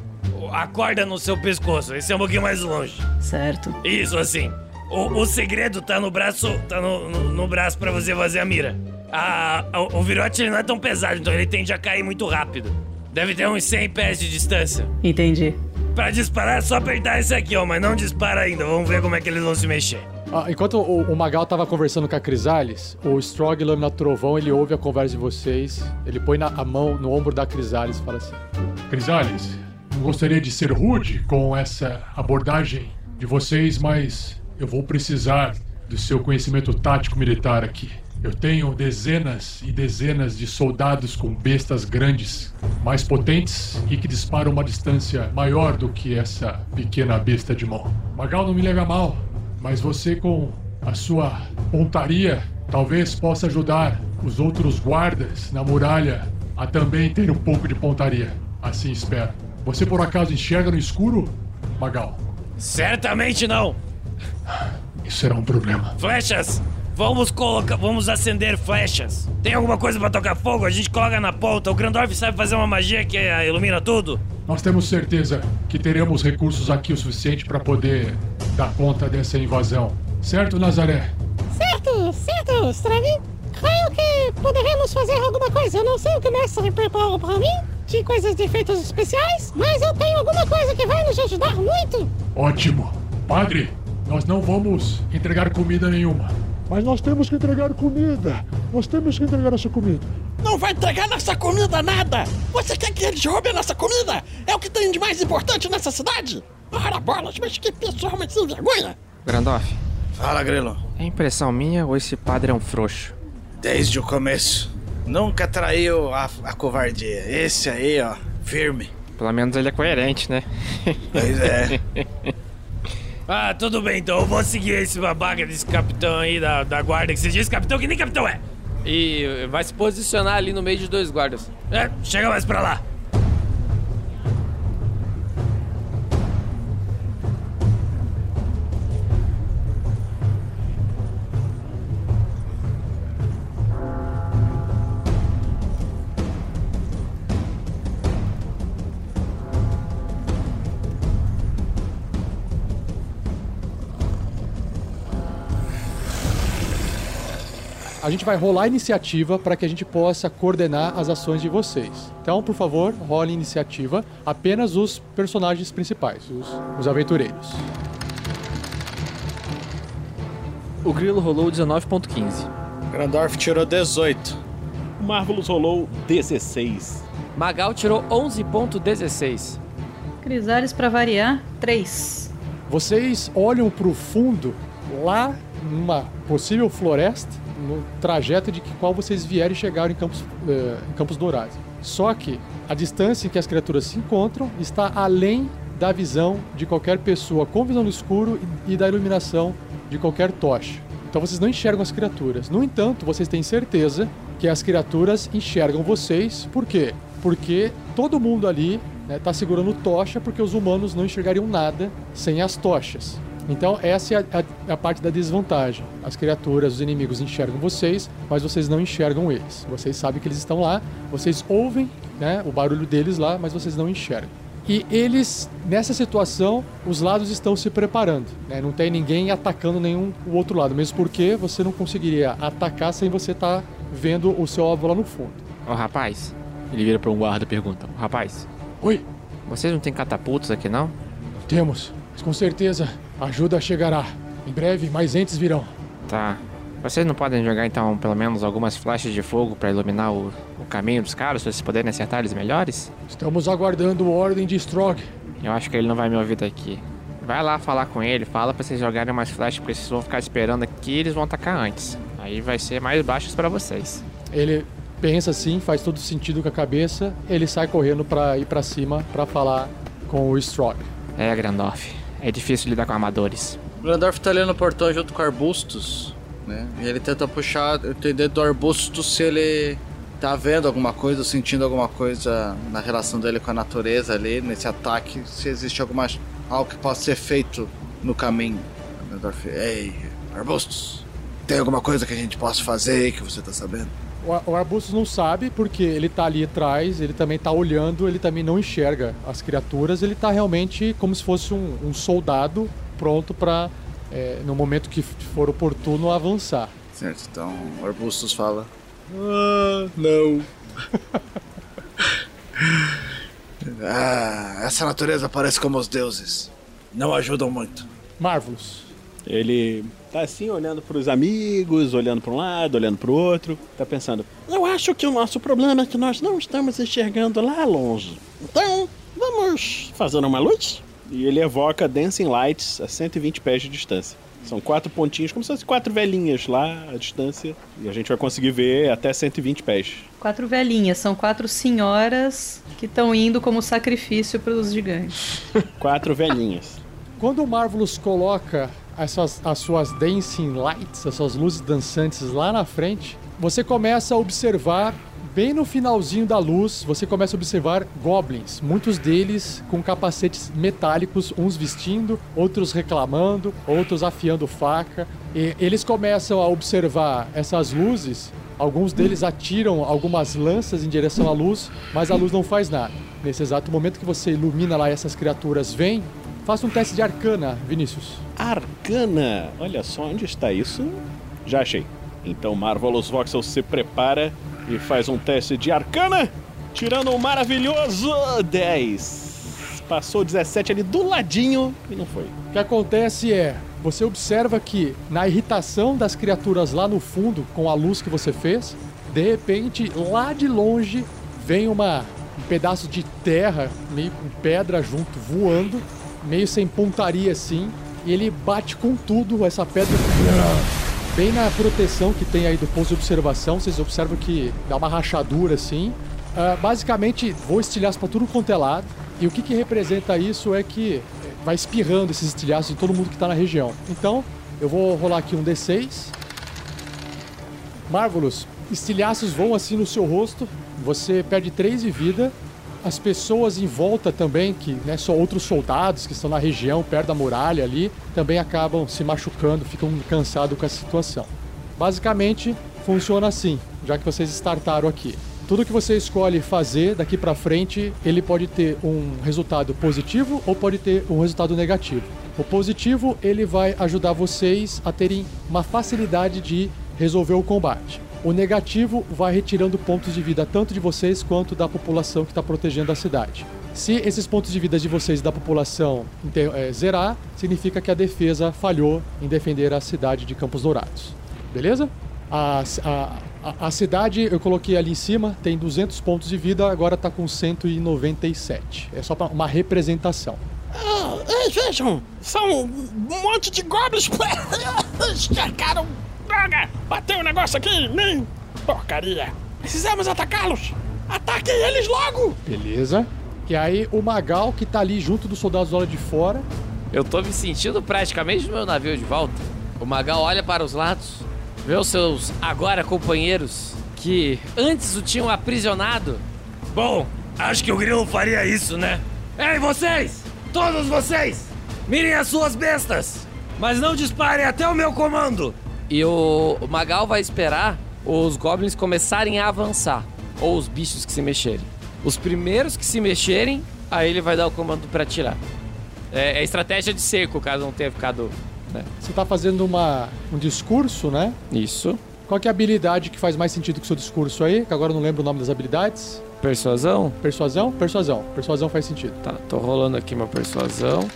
L: a corda no seu pescoço. Esse é um pouquinho mais longe.
H: Certo.
L: Isso, assim. O, o segredo tá no braço, tá no, no, no braço pra você fazer a mira. A, o, o virote ele não é tão pesado, então ele tende a cair muito rápido. Deve ter uns 100 pés de distância.
H: Entendi.
L: Pra disparar é só apertar esse aqui, ó, mas não dispara ainda. Vamos ver como é que eles vão se mexer.
A: Ah, enquanto o, o Magal tava conversando com a Crisales, o Strog Lâmina Trovão, ele ouve a conversa de vocês, ele põe na, a mão no ombro da Crisales e fala assim:
J: Crisales, não gostaria de ser rude com essa abordagem de vocês, mas eu vou precisar do seu conhecimento tático militar aqui. Eu tenho dezenas e dezenas de soldados com bestas grandes, mais potentes e que disparam uma distância maior do que essa pequena besta de mão. Magal não me leva mal, mas você com a sua pontaria talvez possa ajudar os outros guardas na muralha a também ter um pouco de pontaria. Assim espero. Você por acaso enxerga no escuro, Magal?
L: Certamente não!
J: Isso será um problema.
L: Flechas! Vamos colocar. Vamos acender flechas. Tem alguma coisa pra tocar fogo? A gente coloca na ponta. O Grandorf sabe fazer uma magia que eh, ilumina tudo?
J: Nós temos certeza que teremos recursos aqui o suficiente para poder dar conta dessa invasão. Certo, Nazaré?
G: Certo, certo, Strang. Creio que poderemos fazer alguma coisa. Eu não sei o que o mestre preparou para mim, de coisas de efeitos especiais, mas eu tenho alguma coisa que vai nos ajudar muito.
J: Ótimo. Padre, nós não vamos entregar comida nenhuma.
K: Mas nós temos que entregar comida. Nós temos que entregar essa comida.
G: Não vai entregar nossa comida nada! Você quer que eles roubem a nossa comida? É o que tem de mais importante nessa cidade? Ora bolas, mas que pessoal mais sem vergonha!
I: Grandorf,
E: Fala, Grilo.
I: é impressão minha ou esse padre é um frouxo?
E: Desde o começo. Nunca traiu a, a covardia. Esse aí, ó, firme.
I: Pelo menos ele é coerente, né?
E: Pois é.
L: Ah, tudo bem, então eu vou seguir esse babaca desse capitão aí da, da guarda que você diz capitão que nem capitão é.
F: E vai se posicionar ali no meio de dois guardas.
L: É, chega mais pra lá.
A: A gente vai rolar a iniciativa para que a gente possa coordenar as ações de vocês. Então, por favor, role iniciativa apenas os personagens principais, os, os aventureiros.
D: O Grilo rolou 19.15.
E: Grandorf tirou 18.
M: O Marvelous rolou 16.
F: Magal tirou 11.16.
H: Crisales, pra variar, 3.
A: Vocês olham para o fundo, lá numa possível floresta, no trajeto de que qual vocês vieram e chegaram em Campos, eh, em Campos Dourados. Só que a distância em que as criaturas se encontram está além da visão de qualquer pessoa com visão no escuro e da iluminação de qualquer tocha. Então vocês não enxergam as criaturas. No entanto, vocês têm certeza que as criaturas enxergam vocês. Por quê? Porque todo mundo ali né, tá segurando tocha porque os humanos não enxergariam nada sem as tochas. Então essa é a, a- parte da desvantagem. As criaturas, os inimigos enxergam vocês, mas vocês não enxergam eles. Vocês sabem que eles estão lá, vocês ouvem né, o barulho deles lá, mas vocês não enxergam. E eles, nessa situação, os lados estão se preparando. né? Não tem ninguém atacando nenhum o outro lado, mesmo porque você não conseguiria atacar sem você estar vendo o seu alvo lá no fundo.
I: Ô rapaz, ele vira pra um guarda e pergunta: "Ô, Rapaz,
A: Oi,
I: vocês não têm catapultos aqui não?
A: temos, mas com certeza ajuda chegará. Em breve, mais entes virão.
I: Tá. Vocês não podem jogar então pelo menos algumas flechas de fogo pra iluminar o, o caminho dos caras, pra vocês poderem acertar eles melhores?
A: Estamos aguardando ordem de Strog.
I: Eu acho que ele não vai me ouvir daqui. Vai lá falar com ele, fala pra vocês jogarem umas flechas, porque vocês vão ficar esperando aqui e eles vão atacar antes. Aí vai ser mais baixos pra vocês.
A: Ele pensa assim, faz todo sentido com a cabeça, ele sai correndo pra ir pra cima pra falar com o Strog.
I: É, Grandorf. É difícil lidar com amadores.
E: O Grandorf tá ali no portão junto com arbustos, né? E ele tenta puxar, entender do arbusto se ele tá vendo alguma coisa, sentindo alguma coisa na relação dele com a natureza ali, nesse ataque, se existe alguma algo que possa ser feito no caminho. O Grandorf, ei, arbustos, tem alguma coisa que a gente possa fazer que você tá sabendo?
A: O, o Arbustus não sabe porque ele tá ali atrás, ele também tá olhando, ele também não enxerga as criaturas, ele tá realmente como se fosse um, um soldado pronto pra, é, no momento que for oportuno, avançar.
E: Certo, então o Arbustus fala. Ah, não. ah, essa natureza parece como os deuses. Não ajudam muito.
A: Marvelous.
G: Ele tá assim, olhando pros amigos, olhando pra um lado, olhando pro outro. Tá pensando,
J: Eu acho que o nosso problema é que nós não estamos enxergando lá longe. Então, vamos fazer uma luz?
G: E ele evoca Dancing Lights a 120 pés de distância. São quatro pontinhos, como se fossem quatro velhinhas lá à distância. E a gente vai conseguir ver até 120 pés.
H: Quatro velhinhas, são quatro senhoras que estão indo como sacrifício para os gigantes.
G: Quatro velhinhas.
A: Quando o Marvelous coloca essas, as suas dancing lights, as suas luzes dançantes lá na frente, você começa a observar, bem no finalzinho da luz, você começa a observar goblins. Muitos deles com capacetes metálicos, uns vestindo, outros reclamando, outros afiando faca. E eles começam a observar essas luzes. Alguns deles atiram algumas lanças em direção à luz, mas a luz não faz nada. Nesse exato momento que você ilumina lá essas criaturas vêm, Faça um teste de arcana, Vinícius.
G: Arcana! Olha só, onde está isso? Já achei. Então Marvelous Voxel se prepara e faz um teste de arcana, tirando um maravilhoso 10. Passou 17 ali do ladinho e não foi.
A: O que acontece é, você observa que na irritação das criaturas lá no fundo, com a luz que você fez, de repente, lá de longe, vem uma, um pedaço de terra, meio com pedra junto, voando, meio sem pontaria assim, e ele bate com tudo, essa pedra bem na proteção que tem aí do posto de observação, vocês observam que dá uma rachadura assim. Ah, basicamente, voa estilhaço para tudo quanto é lado. E o que, que representa isso é que eh, vai espirrando esses estilhaços em todo mundo que está na região. Então, eu vou rolar aqui um D6. Marvelous, estilhaços voam assim no seu rosto, você perde 3 de vida. As pessoas em volta também, que né, são outros soldados que estão na região, perto da muralha ali, também acabam se machucando, ficam cansados com essa situação. Basicamente, funciona assim, já que vocês startaram aqui. Tudo que você escolhe fazer daqui pra frente, ele pode ter um resultado positivo ou pode ter um resultado negativo. O positivo, ele vai ajudar vocês a terem uma facilidade de resolver o combate. O negativo vai retirando pontos de vida tanto de vocês quanto da população que está protegendo a cidade. Se esses pontos de vida de vocês e da população eh, zerar, significa que a defesa falhou em defender a cidade de Campos Dourados. Beleza? A, a, a, cidade eu coloquei ali em cima, tem 200 pontos de vida, agora está com 197. É só uma representação.
J: Ah, ei, vejam! São um monte de goblins! Estercaram! Droga! Bateu o negócio aqui! Nem porcaria! Precisamos atacá-los! Ataquem eles logo!
A: Beleza? E aí o Magal, que tá ali junto dos soldados do lado de fora,
F: Eu tô me sentindo praticamente no meu navio de volta. O Magal olha para os lados, vê os seus agora companheiros que antes o tinham aprisionado. Bom, Acho que o grilo faria isso, né? Ei, vocês! Todos vocês! Mirem as suas bestas! Mas não disparem até o meu comando! E o Magal vai esperar os goblins começarem a avançar. Ou os bichos que se mexerem. Os primeiros que se mexerem, aí ele vai dar o comando pra atirar. É, é estratégia de cerco, caso não tenha ficado. né?
A: Você tá fazendo uma, um discurso, né?
F: Isso.
A: Qual que é a habilidade que faz mais sentido com o seu discurso aí? Que agora eu não lembro o nome das habilidades.
F: Persuasão?
A: Persuasão? Persuasão. Persuasão faz sentido.
F: Tá, tô rolando aqui uma persuasão.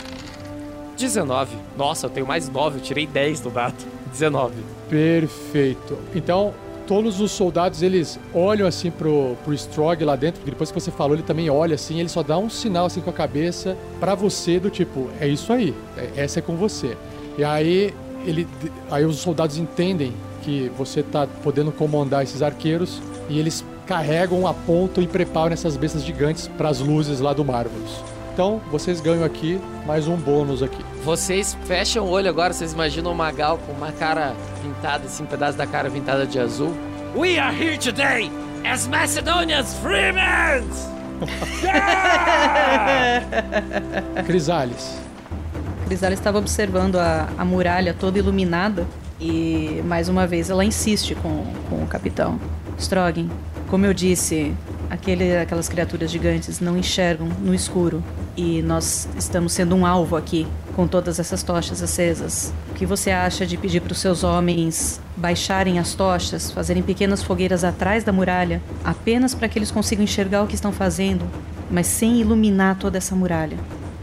F: 19. Nossa, eu tenho mais 9, eu tirei 10 do dado. 19.
A: Perfeito. Então, todos os soldados, eles olham assim pro, pro Strog lá dentro, depois que você falou, ele também olha assim, ele só dá um sinal assim com a cabeça pra você do tipo, é isso aí, é- essa é com você. E aí, ele, aí os soldados entendem que você tá podendo comandar esses arqueiros e eles carregam, apontam e preparam essas bestas gigantes pras luzes lá do Marvelous. Então, vocês ganham aqui mais um bônus aqui.
F: Vocês fecham o olho agora, vocês imaginam o Magal com uma cara pintada, assim, um pedaço da cara pintada de azul. We are here today as Macedonia's freemen!
A: Crisales.
H: Crisales estava observando a, a muralha toda iluminada e, mais uma vez, ela insiste com, com o capitão. Strogan, como eu disse, aquele, aquelas criaturas gigantes não enxergam no escuro e nós estamos sendo um alvo aqui com todas essas tochas acesas. O que você acha de pedir para os seus homens baixarem as tochas, fazerem pequenas fogueiras atrás da muralha, apenas para que eles consigam enxergar o que estão fazendo, mas sem iluminar toda essa muralha?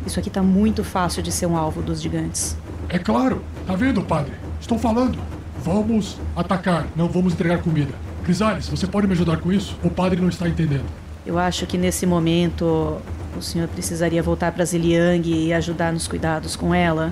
H: Isso aqui tá muito fácil de ser um alvo dos gigantes.
C: É claro, tá vendo, padre? Estou falando. Vamos atacar, não vamos entregar comida. Crisales, você pode me ajudar com isso? O padre não está entendendo.
H: Eu acho que nesse momento o senhor precisaria voltar para Ziliang e ajudar nos cuidados com ela.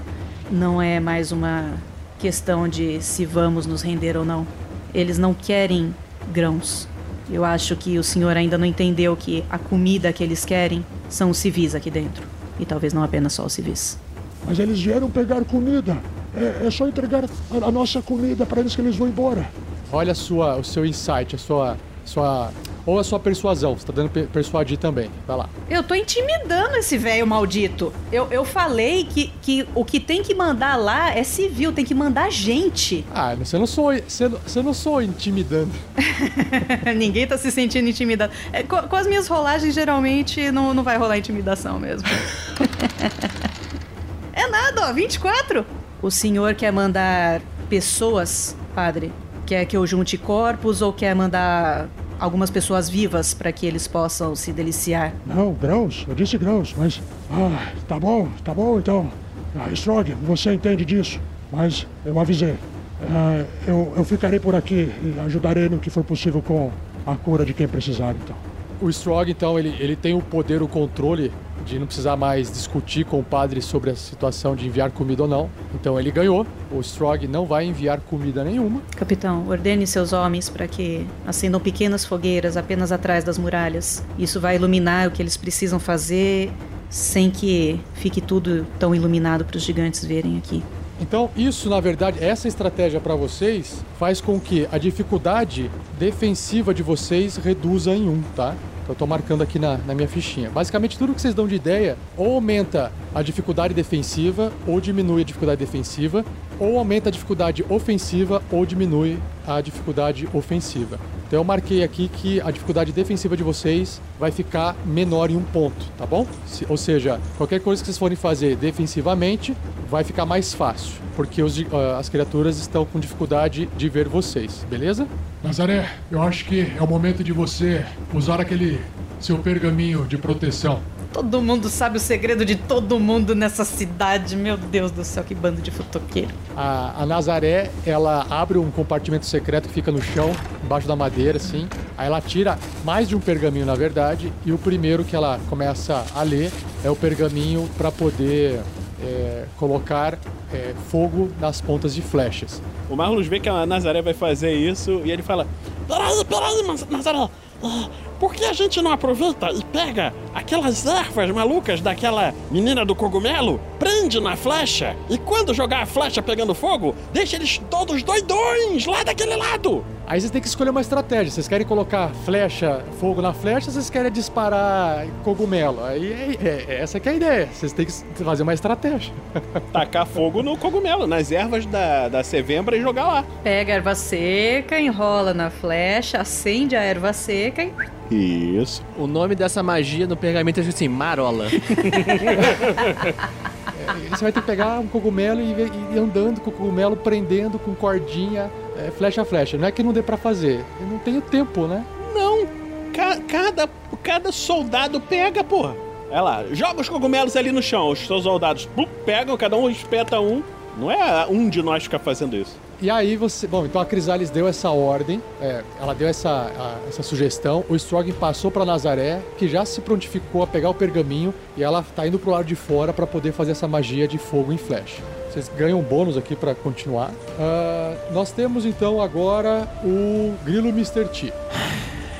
H: Não é mais uma questão de se vamos nos render ou não. Eles não querem grãos. Eu acho que o senhor ainda não entendeu que a comida que eles querem são os civis aqui dentro. E talvez não apenas só os civis.
K: Mas eles vieram pegar comida. É, é só entregar a, a nossa comida para eles que eles vão embora.
A: Olha a sua, o seu insight, a sua, sua ou a sua persuasão. Você tá dando per- persuadir também. Vai lá.
H: Eu tô intimidando esse velho maldito. Eu, eu falei que, que o que tem que mandar lá é civil, tem que mandar gente.
A: Ah, você não sou, você não, você não sou intimidando.
H: Ninguém tá se sentindo intimidado. É, co- com, as minhas rolagens, geralmente, não, não vai rolar intimidação mesmo. é nada, ó, 24. O senhor quer mandar pessoas, padre? Quer que eu junte corpos ou quer mandar algumas pessoas vivas para que eles possam se deliciar?
K: Não, grãos, eu disse grãos, mas. Ah, tá bom, tá bom então. Ah, Strog, você entende disso, mas eu avisei. Ah, eu, eu ficarei por aqui e ajudarei no que for possível com a cura de quem precisar, então.
A: O Strog, então, ele, ele tem o poder, o controle de não precisar mais discutir com o padre sobre a situação de enviar comida ou não. Então ele ganhou. O Strog não vai enviar comida nenhuma.
H: Capitão, ordene seus homens para que acendam pequenas fogueiras apenas atrás das muralhas. Isso vai iluminar o que eles precisam fazer sem que fique tudo tão iluminado para os gigantes verem aqui.
A: Então, isso, na verdade, essa estratégia para vocês faz com que a dificuldade defensiva de vocês reduza em um, tá? Então, eu tô marcando aqui na, na minha fichinha. Basicamente, tudo que vocês dão de ideia ou aumenta a dificuldade defensiva, ou diminui a dificuldade defensiva, ou aumenta a dificuldade ofensiva, ou diminui a dificuldade ofensiva. Então, eu marquei aqui que a dificuldade defensiva de vocês vai ficar menor em um ponto, tá bom? Se- ou seja, qualquer coisa que vocês forem fazer defensivamente vai ficar mais fácil, porque os ah, as criaturas estão com dificuldade de ver vocês, beleza?
C: Nazaré, eu acho que é o momento de você usar aquele seu pergaminho de proteção.
H: Todo mundo sabe o segredo de todo mundo nessa cidade. Meu Deus do céu, que bando de fotoqueiro.
A: A, a Nazaré, ela abre um compartimento secreto que fica no chão, embaixo da madeira, assim. Aí ela tira mais de um pergaminho, na verdade, e o primeiro que ela começa a ler é o pergaminho para poder é, colocar é, fogo nas pontas de flechas.
G: O Marlos vê que a Nazaré vai fazer isso e ele fala:
J: Peraí, peraí, Nazaré. Por que a gente não aproveita e pega aquelas ervas malucas daquela menina do cogumelo, prende na flecha e quando jogar a flecha pegando fogo, deixa eles todos doidões lá daquele lado?
A: Aí vocês têm que escolher uma estratégia. Vocês querem colocar flecha, fogo na flecha, ou vocês querem disparar cogumelo? Aí é, é- é- essa que é a ideia. Vocês têm que fazer uma estratégia.
G: Tacar fogo no cogumelo, nas ervas da, da Sevembra e jogar lá.
H: Pega a erva seca, enrola na flecha, acende a erva seca e.
G: Isso.
D: O nome dessa magia no pergamento é assim, marola.
A: É, Você vai ter que pegar um cogumelo e ir ir andando com o cogumelo, prendendo com cordinha, é, flecha a flecha. Não é que não dê pra fazer. Eu não tenho tempo, né?
G: Não. Ca- cada, cada soldado pega, porra. Olha lá, joga os cogumelos ali no chão. Os seus soldados plup, pegam, cada um espeta um. Não é um de nós ficar fazendo isso.
A: E aí você. Bom, então a Crisales deu essa ordem, é, ela deu essa, a- essa sugestão. O Strog passou pra Nazaré, que já se prontificou a pegar o pergaminho e ela tá indo pro lado de fora pra poder fazer essa magia de fogo em flash. Vocês ganham um bônus aqui pra continuar. Ah, nós temos então agora o Grilo Mr. T.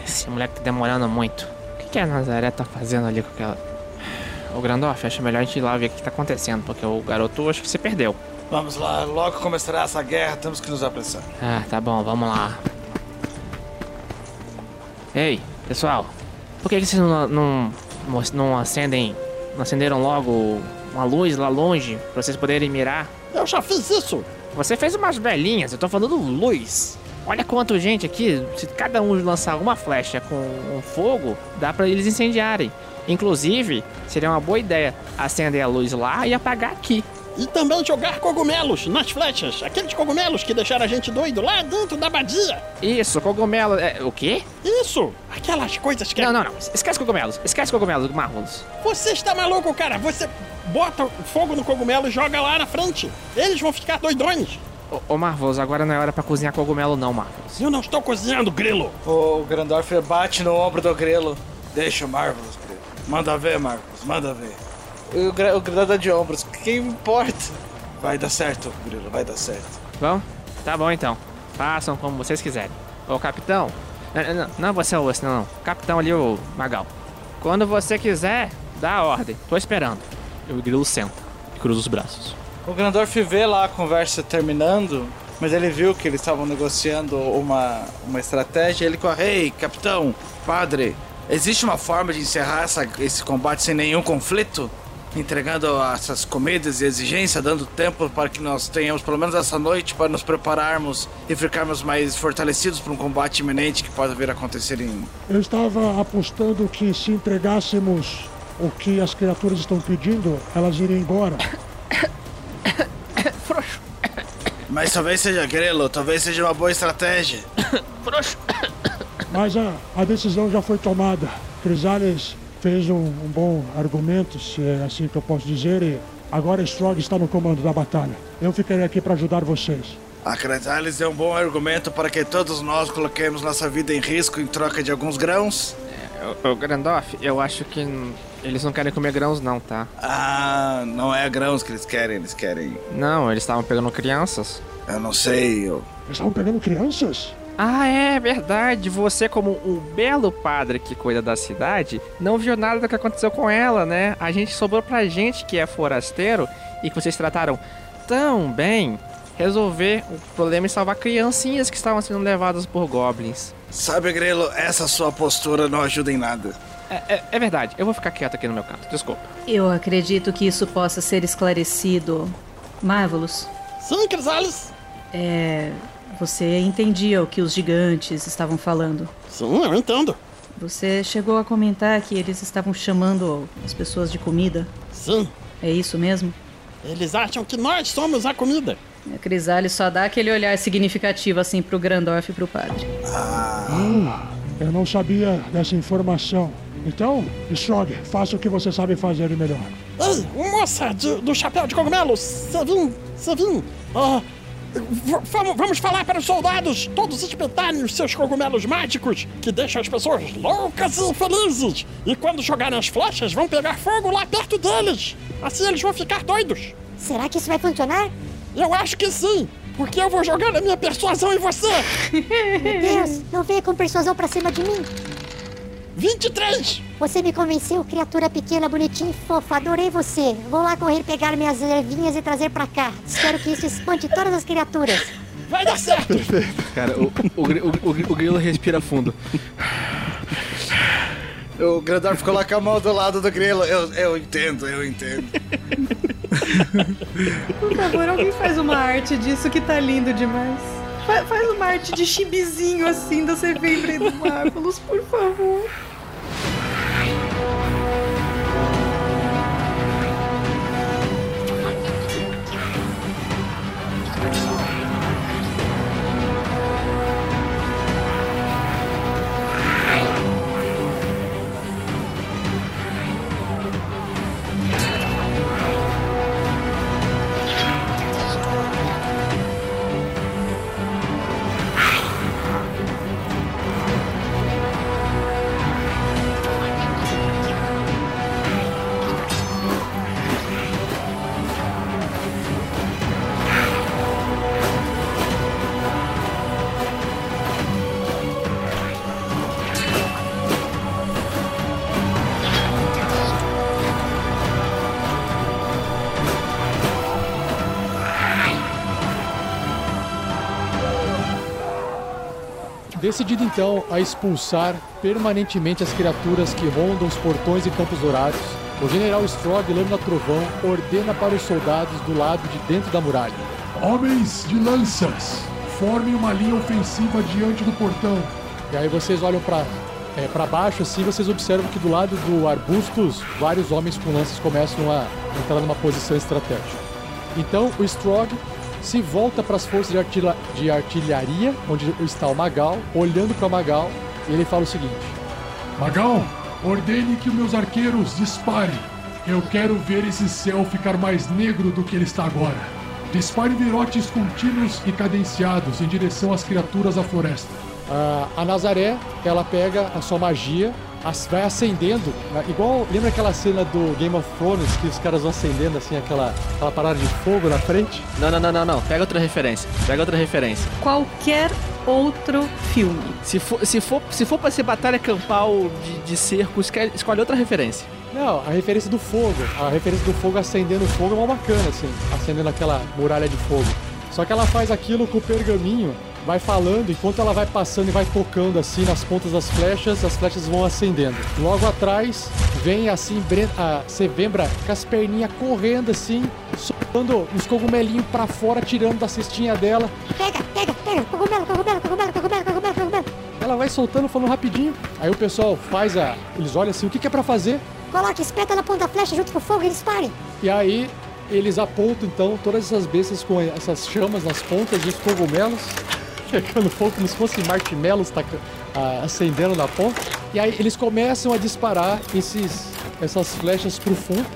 I: Esse moleque tá demorando muito. O que, que a Nazaré tá fazendo ali com aquela. Ô Grandorf, acho melhor a gente ir lá ver o que tá acontecendo, porque o garoto acho que se perdeu.
E: Vamos lá, logo começará essa guerra, temos que nos apressar.
I: Ah, tá bom, vamos lá. Ei, pessoal, por que, que vocês não, não, não acendem. Não acenderam logo uma luz lá longe pra vocês poderem mirar?
J: Eu já fiz isso.
I: Você fez umas velhinhas, eu tô falando luz. Olha quanto gente aqui, se cada um lançar uma flecha com um fogo, dá pra eles incendiarem. Inclusive, seria uma boa ideia acender a luz lá e apagar aqui.
J: E também jogar cogumelos nas flechas. Aqueles cogumelos que deixaram a gente doido lá dentro da abadia.
I: Isso, cogumelo. É, o quê?
J: Isso! Aquelas coisas que.
I: Não, não, não. Esquece cogumelos. Esquece cogumelos, Marrolos.
J: Você está maluco, cara? Você bota fogo no cogumelo e joga lá na frente. Eles vão ficar doidões.
I: Ô, ô Marvols, agora não é hora pra cozinhar cogumelo, não, Marvols.
J: Eu não estou cozinhando, grilo.
E: O Grandorf bate no ombro do grilo. Deixa o Marvelous, grilo. Manda ver, Marvelous, manda ver. O, gra o grilo dá de ombros. Quem importa? Vai dar certo, grilo, vai dar certo.
I: Bom, tá bom então. Façam como vocês quiserem. Ô, capitão. Não, não, não você, o não, não. Capitão ali, o Magal. Quando você quiser, dá a ordem. Tô esperando.
D: E o grilo senta e cruza os braços.
E: O Grandorf vê lá a conversa terminando, mas ele viu que eles estavam negociando uma, uma estratégia. Ele corre, ei, capitão, padre, existe uma forma de encerrar essa- esse combate sem nenhum conflito? Entregando essas comidas e exigências, dando tempo para que nós tenhamos pelo menos essa noite para nos prepararmos e ficarmos mais fortalecidos para um combate iminente que pode vir a acontecer em.
K: Eu estava apostando que se entregássemos o que as criaturas estão pedindo, elas iriam embora.
E: Mas talvez seja grelo, talvez seja uma boa estratégia.
K: Mas a, a decisão já foi tomada. Crisales fez um, um bom argumento, se é assim que eu posso dizer, e agora Strog está no comando da batalha. Eu ficarei aqui para ajudar vocês.
E: A Cratales é um bom argumento para que todos nós coloquemos nossa vida em risco em troca de alguns grãos.
I: Ô, ô Grandoff, eu acho que eles não querem comer grãos, não, tá?
E: Ah, não é grãos que eles querem, eles querem.
I: Não, eles estavam pegando crianças.
E: Eu não sei, eu.
K: Eles estavam pegando crianças?
I: Ah, é verdade. Você, como um belo padre que cuida da cidade, não viu nada do que aconteceu com ela, né? A gente sobrou pra gente que é forasteiro e que vocês trataram tão bem resolver o problema e salvar criancinhas que estavam sendo levadas por goblins.
E: Sabe, Grelo, essa sua postura não ajuda em nada.
I: É, é- é verdade, eu vou ficar quieto aqui no meu canto, desculpa.
H: Eu acredito que isso possa ser esclarecido. Marvelous,
J: Sim, Crisales?
H: é. Você entendia o que os gigantes estavam falando.
J: Sim, eu entendo.
H: Você chegou a comentar que eles estavam chamando as pessoas de comida.
J: Sim.
H: É isso mesmo?
J: Eles acham que nós somos a comida.
H: A Crisales só dá aquele olhar significativo assim pro Grandorf e pro padre.
K: Ah, eu não sabia dessa informação. Então, Strog, faça o que você sabe fazer de melhor.
J: Ei, moça de- do chapéu de cogumelo, Savin, Savin, ah, vamos, falar para os soldados, todos espetarem os seus cogumelos mágicos, que deixam as pessoas loucas e felizes. E quando jogarem as flechas, vão pegar fogo lá perto deles. Assim eles vão ficar doidos.
N: Será que isso vai funcionar?
J: Eu acho que sim, porque eu vou jogar a minha persuasão em você.
N: Meu Deus, não venha com persuasão pra cima de mim.
J: 23!
N: Você me convenceu, criatura pequena, bonitinha e fofa. Adorei você. Vou lá correr pegar minhas ervinhas e trazer pra cá. Espero que isso espante todas as criaturas.
J: Vai dar certo!
D: Cara, o, o, o, o grilo respira fundo.
E: O Grandorf coloca a mão do lado do grilo. Eu, eu entendo, eu entendo.
H: Por favor, alguém faz uma arte disso que tá lindo demais. Fa- faz uma arte de chibizinho assim da e do Marvelous, por favor.
A: Decidido então a expulsar permanentemente as criaturas que rondam os portões e campos dourados, o general Strog, Lâmina Trovão, ordena para os soldados do lado de dentro da muralha.
C: Homens de lanças, formem uma linha ofensiva diante do portão.
A: E aí vocês olham para é, para baixo assim, vocês observam que do lado do arbustos, vários homens com lanças começam a entrar numa posição estratégica. Então o Strog se volta para as forças de, artila- de artilharia, onde está o Magal, olhando para o Magal, e ele fala o seguinte:
C: Magal, ordene que os meus arqueiros disparem. Eu quero ver esse céu ficar mais negro do que ele está agora. Dispare virotes contínuos e cadenciados em direção às criaturas da floresta.
A: A, a Nazaré, ela pega a sua magia, vai acendendo, né, igual lembra aquela cena do Game of Thrones que os caras vão acendendo assim aquela, aquela parada de fogo na frente?
D: Não, não, não, não, não. Pega outra referência. Pega outra referência.
H: Qualquer outro filme.
D: Se for, se for, se for pra ser batalha campal de, de cerco, escolhe outra referência.
A: Não, a referência do fogo. A referência do fogo acendendo o fogo é uma bacana, assim, acendendo aquela muralha de fogo. Só que ela faz aquilo com o pergaminho, vai falando, enquanto ela vai passando e vai tocando assim nas pontas das flechas, as flechas vão acendendo. Logo atrás vem assim Bre- a Sevembra com as perninhas correndo assim, soltando uns cogumelinhos pra fora, tirando da cestinha dela.
N: Pega, pega, pega. Cogumelo, cogumelo, cogumelo, cogumelo, cogumelo, cogumelo.
A: Ela vai soltando, falando rapidinho. Aí o pessoal faz a. Eles olham assim, o que, que é pra fazer?
N: Coloque, espeta na ponta da flecha junto com o fogo e dispare.
A: E aí eles apontam então todas essas bestas com essas chamas nas pontas e os cogumelos, pegando fogo como se fossem marshmallows ah, acendendo na ponta. E aí eles começam a disparar esses, essas flechas pro fundo.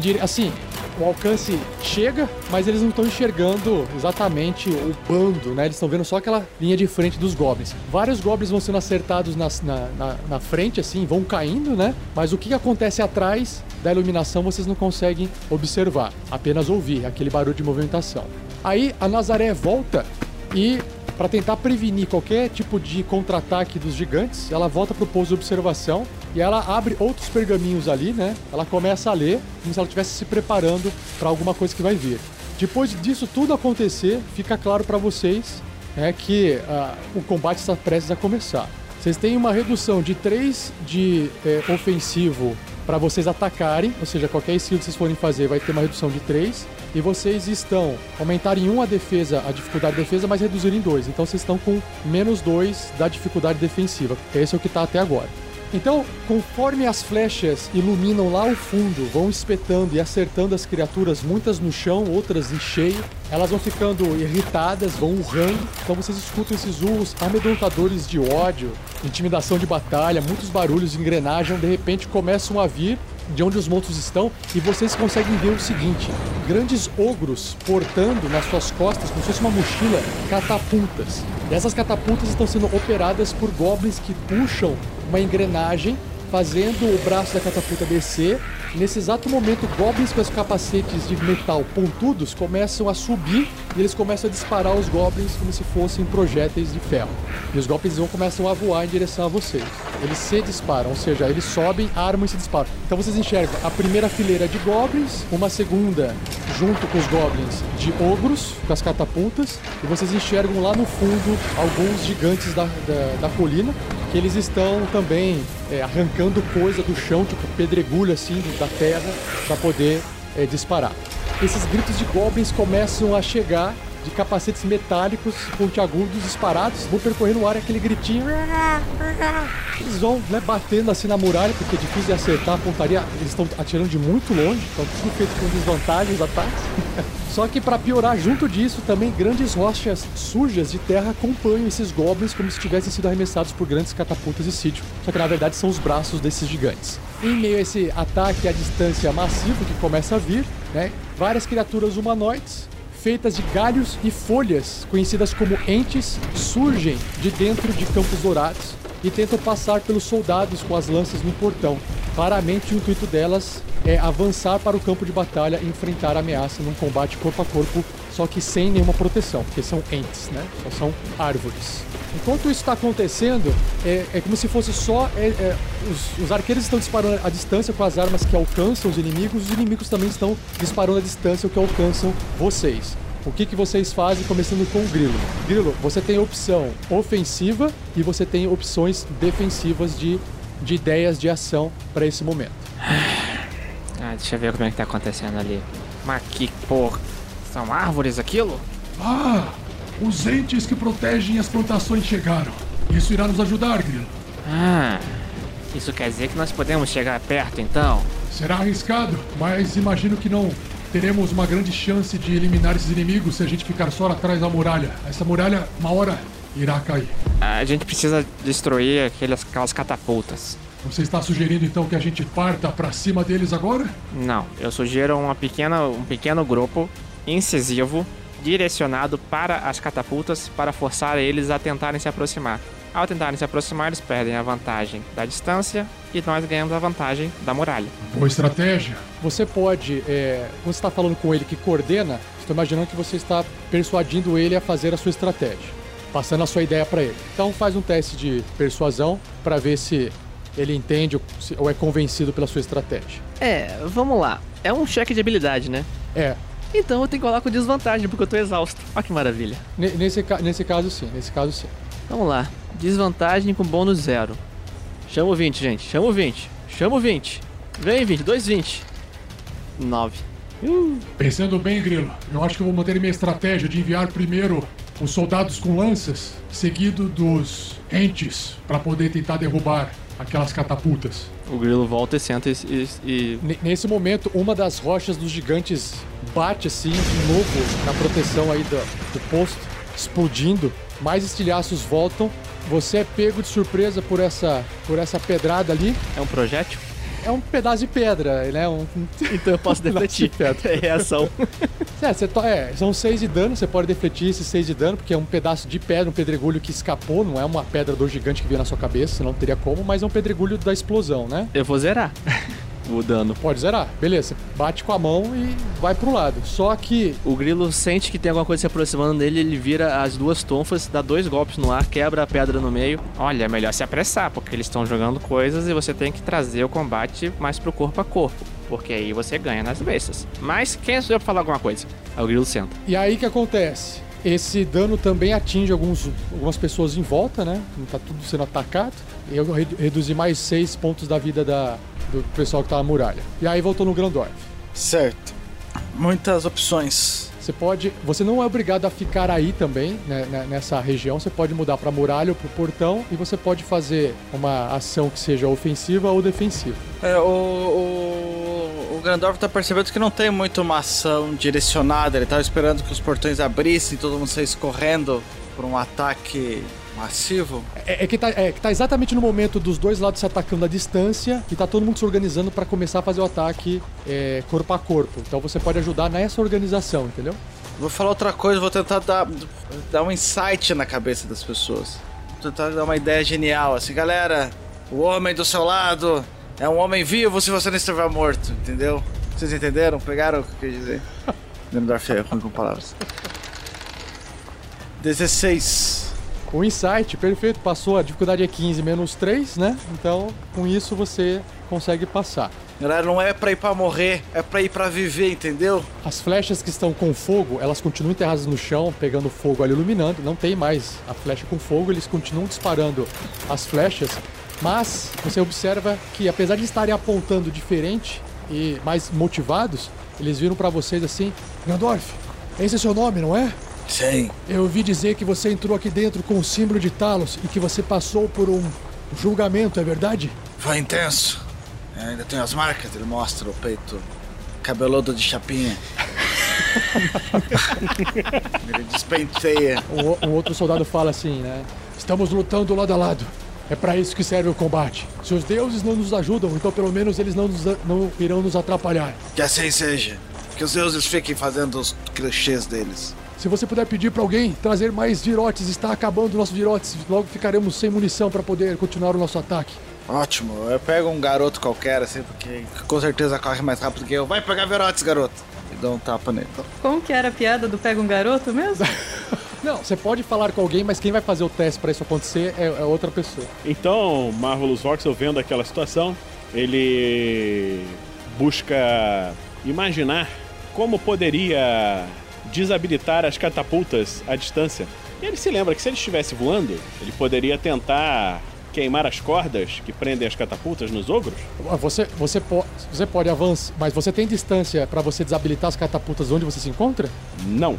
A: dire- Assim, o alcance chega, mas eles não estão enxergando exatamente o bando, né? Eles estão vendo só aquela linha de frente dos goblins. Vários goblins vão sendo acertados nas- na, na, na frente, assim, vão caindo, né? Mas o que acontece atrás da iluminação vocês não conseguem observar, apenas ouvir aquele barulho de movimentação. Aí a Nazaré volta e para tentar prevenir qualquer tipo de contra-ataque dos gigantes, ela volta pro pouso de observação e ela abre outros pergaminhos ali, né? Ela começa a ler, como se ela estivesse se preparando para alguma coisa que vai vir. Depois disso tudo acontecer, fica claro para vocês é que ah, o combate está prestes a começar. Vocês têm uma redução de 3 de eh, ofensivo para vocês atacarem, ou seja, qualquer skill que vocês forem fazer vai ter uma redução de 3. E vocês estão aumentar em 1 a defesa, a dificuldade de defesa, mas reduzir em 2. Então vocês estão com menos 2 da dificuldade defensiva. Esse é o que está até agora. Então, conforme as flechas iluminam lá o fundo, vão espetando e acertando as criaturas, muitas no chão, outras em cheio, elas vão ficando irritadas, vão urrando. Então vocês escutam esses urros amedrontadores de ódio, intimidação de batalha, muitos barulhos de engrenagem, de repente começam a vir de onde os monstros estão e vocês conseguem ver o seguinte: grandes ogros portando nas suas costas, como se fosse uma mochila, catapultas. E essas catapultas estão sendo operadas por goblins que puxam uma engrenagem, fazendo o braço da catapulta descer Nesse exato momento, goblins com os capacetes de metal pontudos começam a subir e eles começam a disparar os goblins como se fossem projéteis de ferro. E os goblins vão começam a voar em direção a vocês. Eles se disparam, ou seja, eles sobem, armam e se disparam. Então vocês enxergam a primeira fileira de goblins, uma segunda junto com os goblins de ogros, com as catapultas, e vocês enxergam lá no fundo alguns gigantes da, da, da colina, que eles estão também é, arrancando coisa do chão, tipo pedregulho assim da terra, para poder é, disparar. Esses gritos de goblins começam a chegar de capacetes metálicos pontiagudos disparados, vão percorrendo o ar aquele gritinho. Eles vão né, batendo assim na muralha, porque é difícil de acertar a pontaria. Eles estão atirando de muito longe, estão tudo feito com desvantagens os ataques. Só que para piorar, junto disso, também grandes rochas sujas de terra acompanham esses goblins como se tivessem sido arremessados por grandes catapultas de sítio. Só que na verdade são os braços desses gigantes. Em meio a esse ataque à distância massivo que começa a vir, né, várias criaturas humanoides feitas de galhos e folhas, conhecidas como entes, surgem de dentro de campos dourados e tentam passar pelos soldados com as lanças no portão. Claramente o intuito delas é avançar para o campo de batalha e enfrentar a ameaça num combate corpo a corpo, só que sem nenhuma proteção, porque são entes, né? Só são árvores. Enquanto isso está acontecendo, é, é, como se fosse só. É, é, os, os, arqueiros estão disparando à distância com as armas que alcançam os inimigos, os inimigos também estão disparando à distância o que alcançam vocês. O que, que vocês fazem começando com o Grilo? Grilo, você tem opção ofensiva e você tem opções defensivas de, de ideias de ação para esse momento.
I: Ah, deixa eu ver como é que tá acontecendo ali. Mas que porra. São árvores aquilo?
C: Ah! Os entes que protegem as plantações chegaram. Isso irá nos ajudar, Grilo.
I: Ah, isso quer dizer que nós podemos chegar perto então?
C: Será arriscado, mas imagino que não teremos uma grande chance de eliminar esses inimigos se a gente ficar só atrás da muralha. Essa muralha, uma hora, irá cair.
I: A gente precisa destruir aquelas, aquelas catapultas.
C: Você está sugerindo então que a gente parta para cima deles agora?
I: Não, eu sugiro uma pequena, um pequeno grupo incisivo direcionado para as catapultas para forçar eles a tentarem se aproximar. Ao tentarem se aproximar, eles perdem a vantagem da distância e nós ganhamos a vantagem da muralha.
C: Boa estratégia.
A: Você pode, é, quando você está falando com ele que coordena, estou imaginando que você está persuadindo ele a fazer a sua estratégia, passando a sua ideia para ele. Então faz um teste de persuasão para ver se ele entende ou é convencido pela sua estratégia.
D: É, vamos lá. É um cheque de habilidade, né?
A: É.
D: Então eu tenho que colar com desvantagem, porque eu tô exausto. Olha que maravilha.
A: Nesse, nesse caso sim, nesse caso sim.
D: Vamos lá. Desvantagem com bônus zero. Chama o 20, gente. Chama o 20. Chama o 20. Vem, 20. 2, 20. 9.
C: Uh. Pensando bem, Grilo, eu acho que eu vou manter minha estratégia de enviar primeiro os soldados com lanças, seguido dos entes, para poder tentar derrubar aquelas catapultas.
D: O grilo volta e senta e, e,
A: Nesse momento, uma das rochas dos gigantes bate assim de novo na proteção aí do, do posto, explodindo. Mais estilhaços voltam. Você é pego de surpresa por essa, por essa pedrada ali.
D: É um projétil?
A: É um pedaço de pedra, né? Um...
D: Então eu posso defletir. é reação.
A: é, você to... é, são seis de dano, você pode defletir esses seis de dano, porque é um pedaço de pedra, um pedregulho que escapou, não é uma pedra do gigante que veio na sua cabeça, não teria como, mas é um pedregulho da explosão, né?
D: Eu vou zerar o dano.
A: Pode zerar, beleza. Bate com a mão e vai pro lado. Só que.
D: O grilo sente que tem alguma coisa se aproximando dele, ele vira as duas tonfas, dá dois golpes no ar, quebra a pedra no meio. Olha, é melhor se apressar, porque eles estão jogando coisas e você tem que trazer o combate mais pro corpo a corpo. Porque aí você ganha nas bestas. Mas quem sou eu pra falar alguma coisa? Aí o grilo senta.
A: E aí que acontece? Esse dano também atinge alguns, algumas pessoas em volta, né? Tá tudo sendo atacado. Eu reduzi mais seis pontos da vida da, do pessoal que tá na muralha. E aí voltou no Grandorf.
E: Certo. Muitas opções.
A: Você pode, você não é obrigado a ficar aí também, né, né nessa região. Você pode mudar para muralha ou para portão e você pode fazer uma ação que seja ofensiva ou defensiva.
E: É, o, o Grandorf tá percebendo que não tem muito uma ação direcionada. Ele tava esperando que os portões abrissem, todo mundo saísse correndo por um ataque Massivo?
A: É, é, que tá, é que tá exatamente no momento dos dois lados se atacando à distância e tá todo mundo se organizando para começar a fazer o ataque é, corpo a corpo. Então você pode ajudar nessa organização, entendeu?
E: Vou falar outra coisa, vou tentar dar, dar um insight na cabeça das pessoas. Vou tentar dar uma ideia genial, assim, galera, o homem do seu lado É um homem vivo se você não estiver morto, entendeu? Vocês entenderam? Pegaram o que eu quis dizer? Grandorf é ruim com palavras. 16.
A: O insight, perfeito, passou. A dificuldade é 15 menos 3, né? Então, com isso você consegue passar.
E: Galera, não é pra ir pra morrer, é pra ir pra viver, entendeu?
A: As flechas que estão com fogo, elas continuam enterradas no chão, pegando fogo ali, iluminando. Não tem mais a flecha com fogo, eles continuam disparando as flechas. Mas você observa que, apesar de estarem apontando diferente e mais motivados, eles viram pra vocês assim:
K: Gandorf, esse é seu nome, não é?
E: Sim.
K: Eu ouvi dizer que você entrou aqui dentro com o símbolo de Talos e que você passou por um julgamento, é verdade?
E: Foi intenso. Eu ainda tem as marcas, ele mostra o peito cabeludo de chapinha. ele despenteia.
A: Um, um outro soldado fala assim, né?
K: Estamos lutando lado a lado. É pra isso que serve o combate. Se os deuses não nos ajudam, então pelo menos eles não, nos, não irão nos atrapalhar.
E: Que assim seja. Que os deuses fiquem fazendo os clichês deles.
K: Se você puder pedir pra alguém trazer mais virotes, está acabando nossos virotes. Logo ficaremos sem munição pra poder continuar o nosso ataque.
E: Ótimo, eu pego um garoto qualquer, assim, porque com certeza corre mais rápido que eu. Vai pegar virotes, garoto! E dou um tapa nele.
H: Como que era a piada do pega um garoto mesmo?
A: Não, você pode falar com alguém, mas quem vai fazer o teste pra isso acontecer é, é outra pessoa.
G: Então, Marvelous Voxel vendo aquela situação, ele busca imaginar como poderia desabilitar as catapultas à distância. E ele se lembra que se ele estivesse voando, ele poderia tentar queimar as cordas que prendem as catapultas nos ogros?
A: Você, você, po você pode avançar, mas você tem distância pra você desabilitar as catapultas onde você se encontra?
G: Não,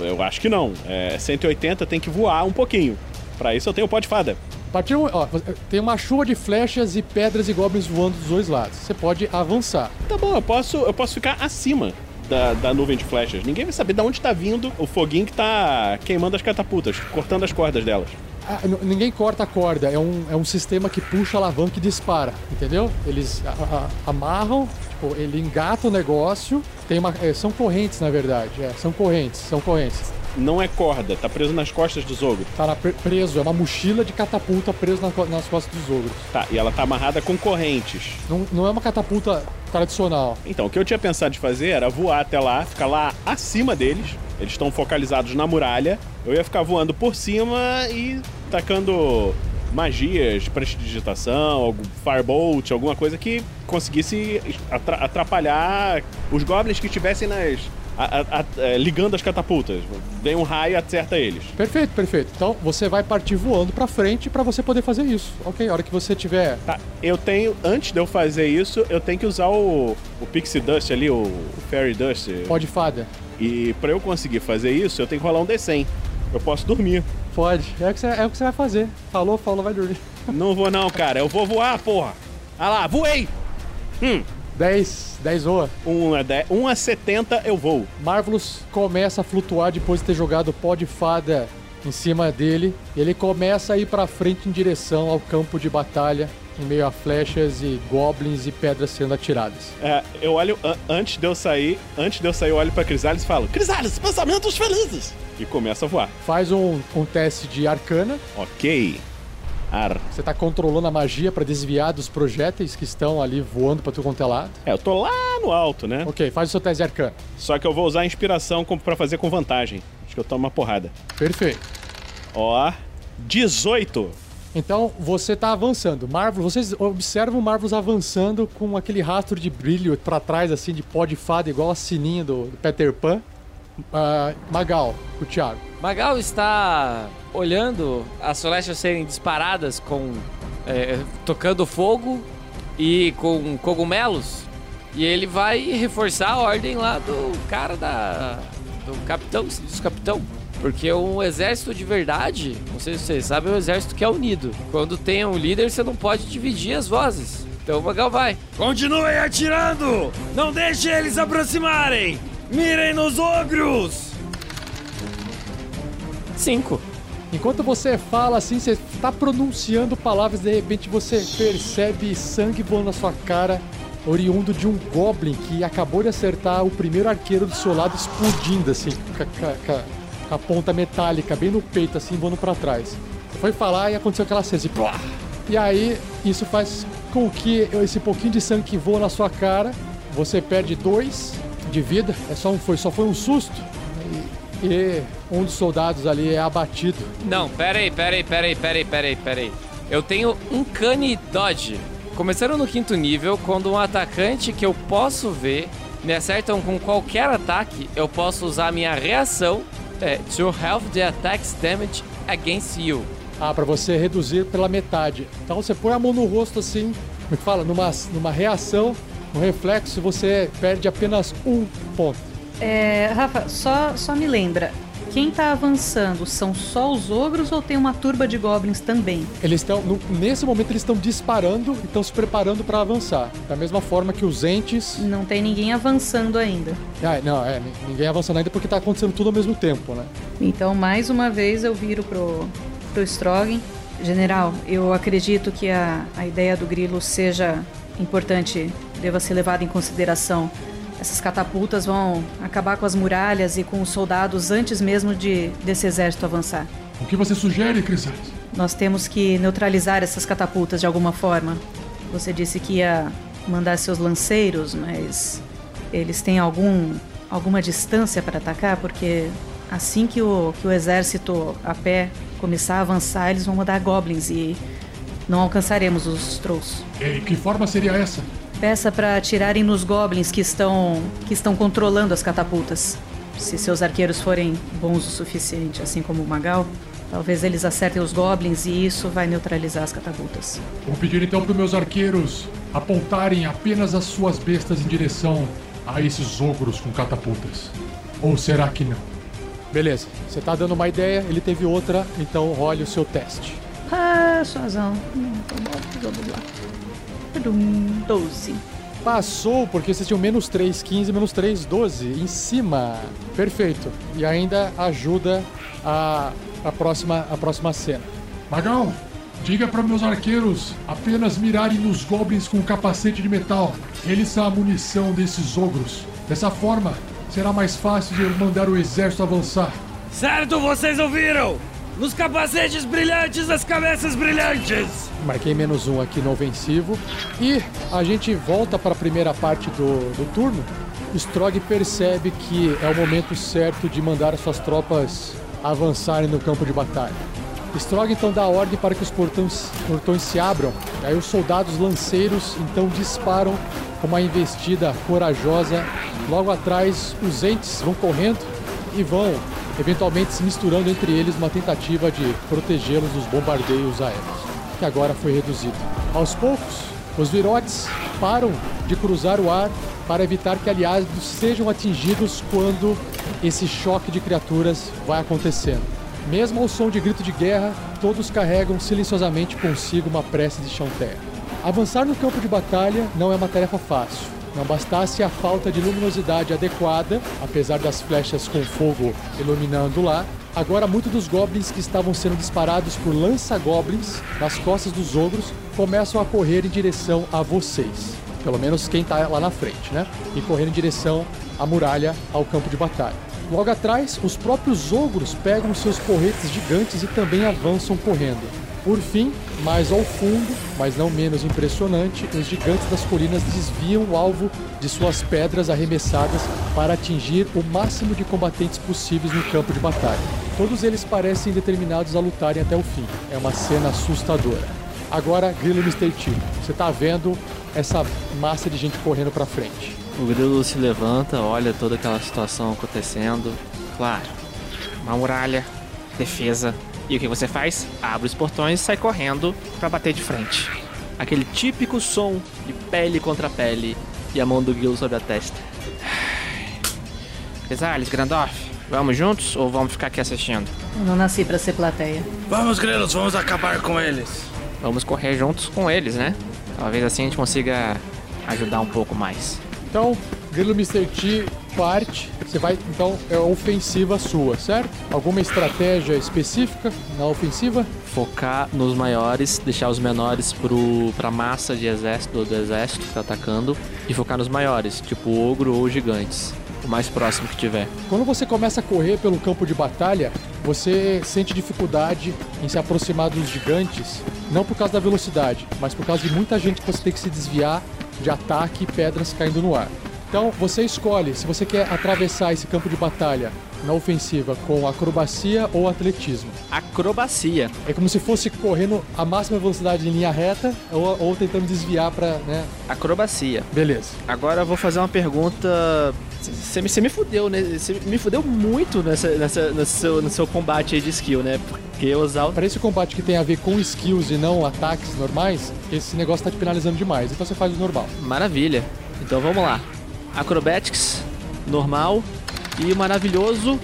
G: eu acho que não. É, 180 tem que voar um pouquinho. Pra isso eu tenho pó de fada.
A: Partir do- ó, tem uma chuva de flechas e pedras e goblins voando dos dois lados. Você pode avançar.
G: Tá bom, eu posso, eu posso ficar acima da, da nuvem de flechas. Ninguém vai saber de onde tá vindo o foguinho que tá queimando as catapultas, cortando as cordas delas.
A: Ah, ninguém corta a corda, é um, é um sistema que puxa a alavanca e dispara, entendeu? Eles a- a- amarram, tipo, ele engata o negócio. Tem uma, é, são correntes, na verdade. É, são correntes, são correntes.
G: Não é corda, tá preso nas costas dos ogros.
A: Tá preso, é uma mochila de catapulta preso na nas costas dos ogros.
G: Tá, e ela tá amarrada com correntes.
A: Não, não é uma catapulta tradicional.
G: Então, o que eu tinha pensado de fazer era voar até lá, ficar lá acima deles. Eles estão focalizados na muralha. Eu ia ficar voando por cima e tacando magias, prestidigitação, algum firebolt, alguma coisa que conseguisse atra- atrapalhar os goblins que estivessem nas. a- a- a- é, ligando as catapultas. Vem um raio e acerta eles.
A: Perfeito, perfeito. Então você vai partir voando pra frente pra você poder fazer isso. Ok, a hora que você tiver.
G: Tá, eu tenho. Antes de eu fazer isso, eu tenho que usar o, o Pixie Dust ali, o, o Fairy Dust.
A: Pode fada.
G: E pra eu conseguir fazer isso, eu tenho que rolar um D100. Eu posso dormir.
A: Pode. É o que você, é o que você vai fazer. Falou, falou, vai dormir.
G: Não vou não, cara. Eu vou voar, porra. Ah lá, voei! Hum.
A: 10, 10 voa.
G: 1 a, 10, 1 a 70 eu vou.
A: Marvelous começa a flutuar depois de ter jogado pó de fada em cima dele. Ele começa a ir pra frente em direção ao campo de batalha, em meio a flechas e goblins e pedras sendo atiradas.
G: É, eu olho an- antes de eu sair, antes de eu sair, eu olho pra Crisales e falo:
J: Crisales, pensamentos felizes!
G: E começa a voar.
A: Faz um, um teste de arcana.
G: Ok. Ar.
A: Você tá controlando a magia pra desviar dos projéteis que estão ali voando pra tudo quanto é lado.
G: É, eu tô lá no alto, né?
A: Ok, faz o seu teste de arcana.
G: Só que eu vou usar a inspiração pra fazer com vantagem. Acho que eu tomo uma porrada.
A: Perfeito.
G: Ó, 18.
A: Então você tá avançando. Marvel, vocês observam o Marvelous avançando com aquele rastro de brilho pra trás, assim, de pó de fada, igual a sininha do, do Peter Pan. Ah, Magal, o Thiago.
F: Magal está olhando as flechas serem disparadas com. é, tocando fogo e com cogumelos. E ele vai reforçar a ordem lá do cara da. do capitão, dos capitão. Porque um exército de verdade, não sei se vocês sabem, é um exército que é unido. Quando tem um líder, você não pode dividir as vozes. Então o Magal vai.
L: Continuem atirando! Não deixe eles aproximarem! Mirem nos ogros!
F: Cinco.
A: Enquanto você fala assim, você tá pronunciando palavras, de repente você percebe sangue voando na sua cara, oriundo de um goblin que acabou de acertar o primeiro arqueiro do seu lado, explodindo assim, com a, ponta metálica bem no peito, assim, voando pra trás. Foi falar e aconteceu aquela cena plá! E aí, isso faz com que esse pouquinho de sangue que voa na sua cara, você perde dois de vida. É só um, foi, só foi um susto. E, e um dos soldados ali é abatido.
F: Não, pera aí, pera aí, pera aí, pera aí, pera aí, pera aí. Eu tenho um Cunny Dodge. Começando no quinto nível, quando um atacante que eu posso ver me acertam com qualquer ataque, eu posso usar minha reação é, to half the attack's damage against you.
A: Ah, pra você reduzir pela metade. Então você põe a mão no rosto assim, como que fala? Numa, numa reação, no reflexo, você perde apenas um ponto.
H: É, Rafa, só, só me lembra. Quem tá avançando são só os ogros ou tem uma turba de goblins também?
A: Eles estão. Nesse momento eles estão disparando e estão se preparando pra avançar. Da mesma forma que os entes.
H: Não tem ninguém avançando ainda.
A: Ah, não, é, ni- ninguém avançando ainda porque tá acontecendo tudo ao mesmo tempo, né?
H: Então, mais uma vez, eu viro pro, pro Strogan. General, eu acredito que a, a ideia do grilo seja importante, deva ser levada em consideração. Essas catapultas vão acabar com as muralhas e com os soldados antes mesmo de desse exército avançar.
C: O que você sugere, Crisales?
H: Nós temos que neutralizar essas catapultas de alguma forma. Você disse que ia mandar seus lanceiros, mas eles têm algum alguma distância para atacar, porque assim que o, que o exército a pé começar a avançar, eles vão mandar goblins e não alcançaremos os trolls.
C: E que forma seria essa?
H: Peça para atirarem nos goblins que estão que estão controlando as catapultas. Se seus arqueiros forem bons o suficiente, assim como o Magal, talvez eles acertem os goblins e isso vai neutralizar as catapultas.
C: Vou pedir então para meus arqueiros apontarem apenas as suas bestas em direção a esses ogros com catapultas. Ou será que não?
A: Beleza, você tá dando uma ideia, ele teve outra, então role o seu teste.
H: Ah, soazão. Hum, então vamos lá. Tudum, 12.
A: Passou porque vocês tinham menos 3, 15, menos 3, 12 em cima. Perfeito. E ainda ajuda a, a, próxima, a próxima cena.
C: Magal, diga para meus arqueiros apenas mirarem nos goblins com capacete de metal. Eles são a munição desses ogros. Dessa forma, será mais fácil de eu mandar o exército avançar.
L: Certo, vocês ouviram? Nos capacetes brilhantes das cabeças brilhantes!
A: Marquei menos um aqui no ofensivo. E a gente volta para a primeira parte do, do turno. Strog percebe que é o momento certo de mandar as suas tropas avançarem no campo de batalha. Strog então dá ordem para que os portões, portões se abram. Aí os soldados lanceiros então disparam com uma investida corajosa. Logo atrás, os entes vão correndo e vão eventualmente se misturando entre eles numa tentativa de protegê-los dos bombardeios aéreos, que agora foi reduzido. Aos poucos, os virotes param de cruzar o ar para evitar que aliados sejam atingidos quando esse choque de criaturas vai acontecendo. Mesmo ao som de grito de guerra, todos carregam silenciosamente consigo uma prece de chão terra. Avançar no campo de batalha não é uma tarefa fácil. Não bastasse a falta de luminosidade adequada, apesar das flechas com fogo iluminando lá, agora muitos dos goblins que estavam sendo disparados por lança-goblins nas costas dos ogros começam a correr em direção a vocês. Pelo menos quem está lá na frente, né? E correr em direção à muralha, ao campo de batalha. Logo atrás, os próprios ogros pegam seus porretes gigantes e também avançam correndo. Por fim, mais ao fundo, mas não menos impressionante, os gigantes das colinas desviam o alvo de suas pedras arremessadas para atingir o máximo de combatentes possíveis no campo de batalha. Todos eles parecem determinados a lutarem até o fim. É uma cena assustadora. Agora, Grilo Mr. T, você tá vendo essa massa de gente correndo para frente.
I: O grilo se levanta, olha toda aquela situação acontecendo. Claro, uma muralha, defesa. E o que você faz? Abre os portões e sai correndo para bater de frente. Aquele típico som de pele contra pele e a mão do grilo sobre a testa. Crisales, Grandorf, vamos juntos ou vamos ficar aqui assistindo?
H: Eu não nasci pra ser plateia.
E: Vamos, grilos, vamos acabar com eles.
I: Vamos correr juntos com eles, né? Talvez assim a gente consiga ajudar um pouco mais.
A: Então, Grilo Mr. T parte. Você vai, então, é ofensiva sua, certo? Alguma estratégia específica na ofensiva?
I: Focar nos maiores, deixar os menores pro, pra massa de exército do exército que tá atacando e focar nos maiores, tipo ogro ou gigantes.
D: o mais próximo que tiver.
A: Quando você começa a correr pelo campo de batalha, você sente dificuldade em se aproximar dos gigantes, não por causa da velocidade, mas por causa de muita gente que você tem que se desviar de ataque e pedras caindo no ar. Então você escolhe se você quer atravessar esse campo de batalha na ofensiva com acrobacia ou atletismo.
D: Acrobacia.
A: É como se fosse correndo a máxima velocidade em linha reta ou, ou tentando desviar para, né?
D: Acrobacia.
A: Beleza.
D: Agora eu vou fazer uma pergunta. Você me, me fudeu, né? Você me fudeu muito nessa, nessa, nesse seu, no seu combate aí de skill, né? Porque usar.
A: Para esse combate que tem a ver com skills e não ataques normais, esse negócio tá te penalizando demais. Então você faz o normal.
D: Maravilha. Então vamos lá. Acrobatics, normal e o maravilhoso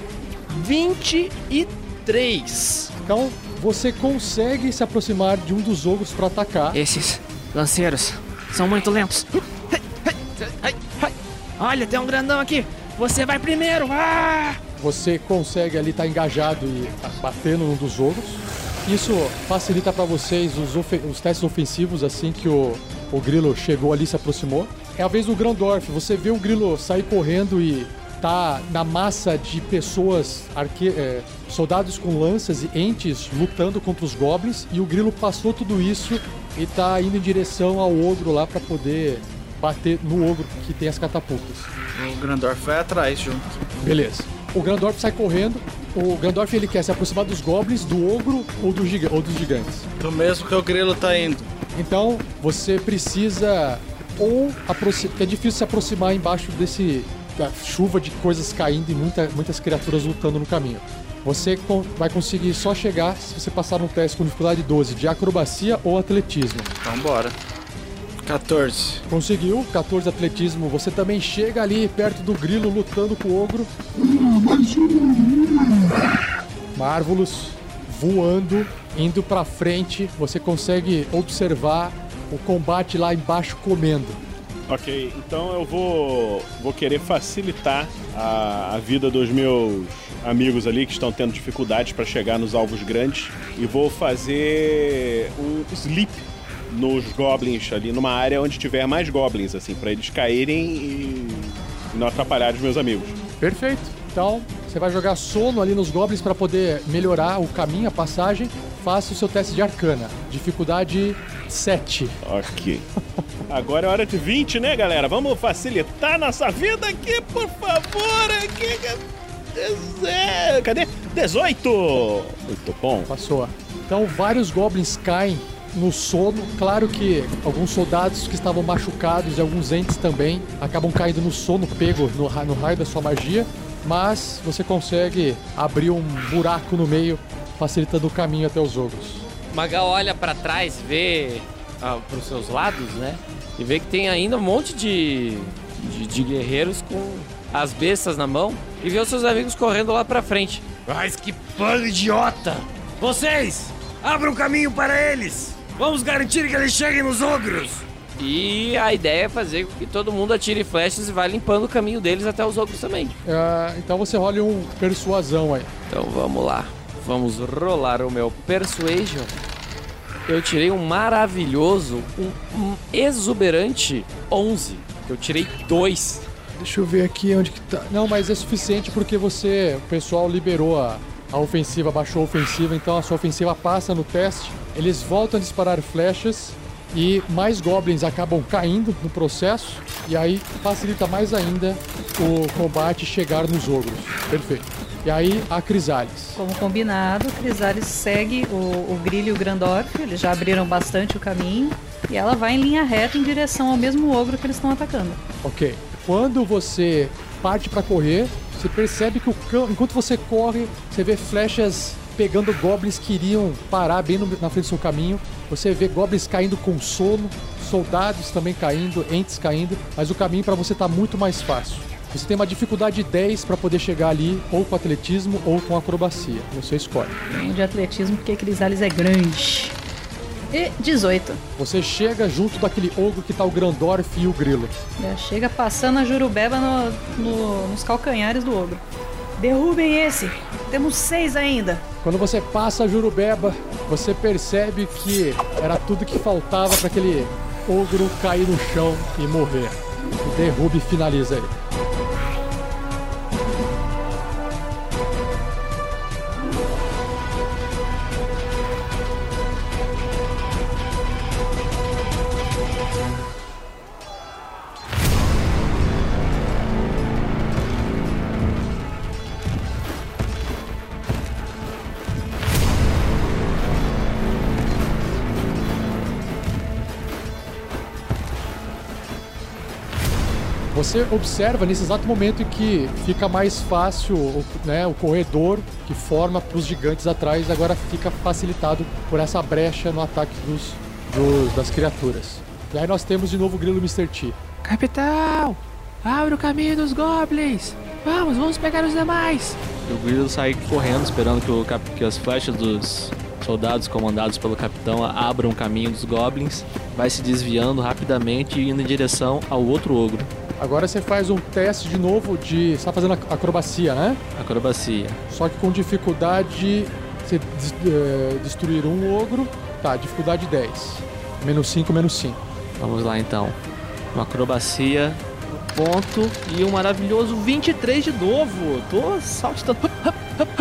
D: 23.
A: Então você consegue se aproximar de um dos ogros para atacar.
I: Esses lanceiros são muito lentos. Olha, tem um grandão aqui. Você vai primeiro. Ah!
A: Você consegue ali estar engajado e batendo num dos ogros. Isso facilita para vocês os, os, testes ofensivos assim que o, o grilo chegou ali e se aproximou. É a vez do Grandorf. Você vê o grilo sair correndo e tá na massa de pessoas, arque... É, soldados com lanças e entes lutando contra os goblins. E o grilo passou tudo isso e tá indo em direção ao ogro lá para poder bater no ogro que tem as catapultas.
E: O Grandorf vai atrás junto.
A: Beleza. O Grandorf sai correndo. O Grandorf ele quer se aproximar dos goblins, do ogro ou, do giga... ou dos gigantes.
E: Do mesmo que o grilo tá indo.
A: Então você precisa ou é difícil se aproximar embaixo desse da chuva de coisas caindo e muita, muitas criaturas lutando no caminho. Você vai conseguir só chegar se você passar no teste com dificuldade 12 de acrobacia ou atletismo.
E: Então bora. 14.
A: Conseguiu, 14 atletismo. Você também chega ali perto do grilo lutando com o ogro. Marvelous voando, indo pra frente. Você consegue observar o combate lá embaixo comendo.
G: Ok, então eu vou, vou querer facilitar a, a vida dos meus amigos ali que estão tendo dificuldades para chegar nos alvos grandes e vou fazer um sleep nos goblins ali, numa área onde tiver mais goblins, assim, para eles caírem e não atrapalhar os meus amigos.
A: Perfeito. Então, você vai jogar sono ali nos goblins para poder melhorar o caminho, a passagem. Faça o seu teste de arcana. Dificuldade 7.
G: Ok. Agora é hora de 20, né, galera? Vamos facilitar nossa vida aqui, por favor. Aqui. Cadê? 18! Muito bom.
A: Passou. Então, vários goblins caem no sono. Claro que alguns soldados que estavam machucados e alguns entes também acabam caindo no sono, pego no, no raio da sua magia. Mas você consegue abrir um buraco no meio, facilitando o caminho até os ogros.
F: Magal olha para trás, vê ah, para os seus lados, né? E vê que tem ainda um monte de, de, de guerreiros com as bestas na mão e vê os seus amigos correndo lá pra frente.
L: Mas que plano idiota! Vocês, abram caminho para eles! Vamos garantir que eles cheguem nos ogros!
F: E a ideia é fazer com que todo mundo atire flechas e vá limpando o caminho deles até os ogros também.
A: Uh, então você rola um persuasão aí.
F: Então vamos lá. Vamos rolar o meu Persuasion. Eu tirei um maravilhoso, um, um exuberante 11. Eu tirei dois.
A: Deixa eu ver aqui onde que tá. Não, mas é suficiente porque você, o pessoal liberou a, a ofensiva, baixou a ofensiva, então a sua ofensiva passa no teste. Eles voltam a disparar flechas e mais goblins acabam caindo no processo e aí facilita mais ainda o combate chegar nos ogros. Perfeito. E aí a Crisales.
H: Como combinado, Crisales segue o, o Grilho e o Grandorf, eles já abriram bastante o caminho e ela vai em linha reta em direção ao mesmo ogro que eles estão atacando.
A: Ok. Quando você parte para correr, você percebe que o cão, enquanto você corre, você vê flechas pegando goblins que iriam parar bem no, na frente do seu caminho. Você vê goblins caindo com sono, soldados também caindo, entes caindo, mas o caminho para você tá muito mais fácil. Você tem uma dificuldade 10 para poder chegar ali, ou com atletismo ou com acrobacia. Você escolhe.
H: Tem de atletismo porque Crisales é grande. E 18.
A: Você chega junto daquele ogro que tá o Grandorf e o Grilo.
H: Já chega passando a Jurubeba no, no, nos calcanhares do ogro. Derrubem esse! Temos seis ainda!
A: Quando você passa a Jurubeba, você percebe que era tudo que faltava para aquele ogro cair no chão e morrer. O derrube finaliza ele. Você observa nesse exato momento em que fica mais fácil o, né, o corredor que forma para os gigantes atrás, agora fica facilitado por essa brecha no ataque dos, dos- das criaturas. E aí nós temos de novo o grilo Mr. T.
I: Capitão, abre o caminho dos goblins. Vamos, vamos pegar os demais.
D: E o Grilo sai correndo, esperando que, o cap- que as flechas dos soldados comandados pelo capitão abram o caminho dos goblins. Vai se desviando rapidamente e indo em direção ao outro ogro.
A: Agora você faz um teste de novo de. Você tá fazendo ac- acrobacia, né?
D: Acrobacia.
A: Só que com dificuldade. Você eh, destruir um ogro. Tá, dificuldade 10. Menos 5, menos 5.
D: Vamos lá então. Uma acrobacia, um ponto e um maravilhoso 23 de novo. Tô saltitando.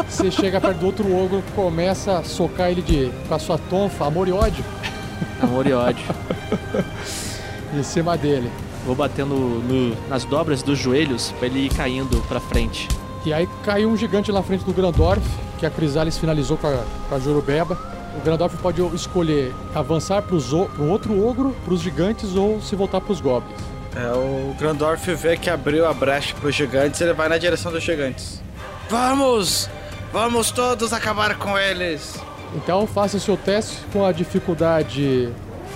A: Você chega perto do outro ogro, começa a socar ele de, com a sua tonfa, amor e ódio,
D: Amor e ódio.
A: em cima dele.
D: Vou batendo no- nas dobras dos joelhos pra ele ir caindo pra frente.
A: E aí caiu um gigante na frente do Grandorf, que a Crisalis finalizou com a, com a Jurubeba. O Grandorf pode escolher avançar para um outro ogro, para os gigantes ou se voltar para os goblins.
E: É, o Grandorf vê que abriu a brecha pros gigantes, ele vai na direção dos gigantes. Vamos! Vamos todos acabar com eles!
A: Então faça o seu teste com a dificuldade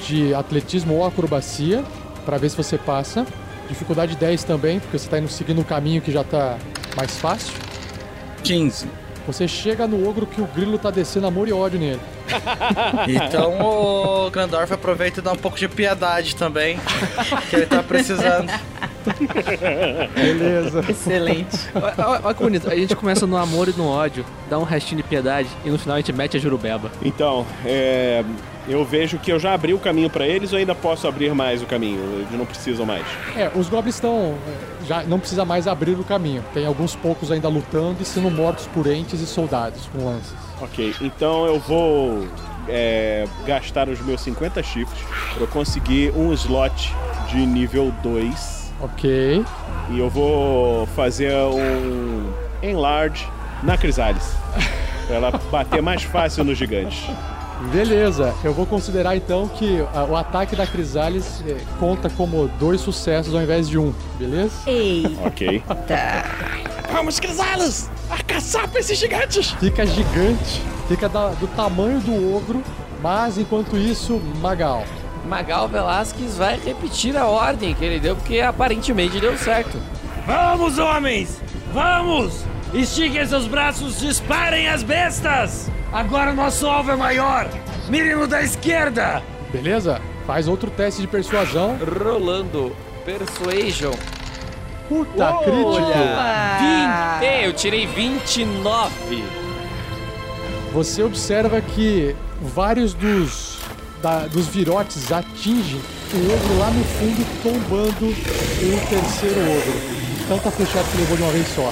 A: de atletismo ou acrobacia, para ver se você passa. Dificuldade 10 também, porque você está indo seguindo um caminho que já está mais fácil.
E: 15.
A: Você chega no ogro que o grilo tá descendo amor e ódio nele.
E: Então o Grandorf aproveita e dá um pouco de piedade também, que ele tá precisando.
A: Beleza.
H: Excelente.
D: Olha, olha que bonito. A gente começa no amor e no ódio, dá um restinho de piedade e no final a gente mete a jurubeba.
G: Então, é, eu vejo que eu já abri o caminho pra eles ou ainda posso abrir mais o caminho? Eles não precisam mais.
A: É, os goblins estão. é, Já não precisa mais abrir o caminho. Tem alguns poucos ainda lutando e sendo mortos por entes e soldados com lanças.
G: Ok, então eu vou é, gastar os meus 50 chifres pra eu conseguir um slot de nível 2.
A: Ok.
G: E eu vou fazer um enlarge na Crisalis. pra ela bater mais fácil nos gigantes.
A: Beleza, eu vou considerar então que a- o ataque da Crisalis é, conta como dois sucessos ao invés de um, beleza?
H: Ei.
G: Ok.
J: Vamos, Crisalis! A caçar pra esses gigantes!
A: Fica gigante, fica da- do tamanho do ogro, mas enquanto isso, Magal.
F: Magal Velasquez vai repetir a ordem que ele deu, porque aparentemente deu certo.
L: Vamos, homens! Vamos! Estiquem seus braços, disparem as bestas! Agora o nosso alvo é maior! Mirem no da esquerda!
A: Beleza? Faz outro teste de persuasão.
F: Rolando Persuasion.
A: Puta, crítico!
F: 20! Eu tirei 29.
A: Você observa que vários dos, da- dos virotes atingem o ogro lá no fundo, tombando o terceiro ogro. Tanta flechada que levou de uma vez só.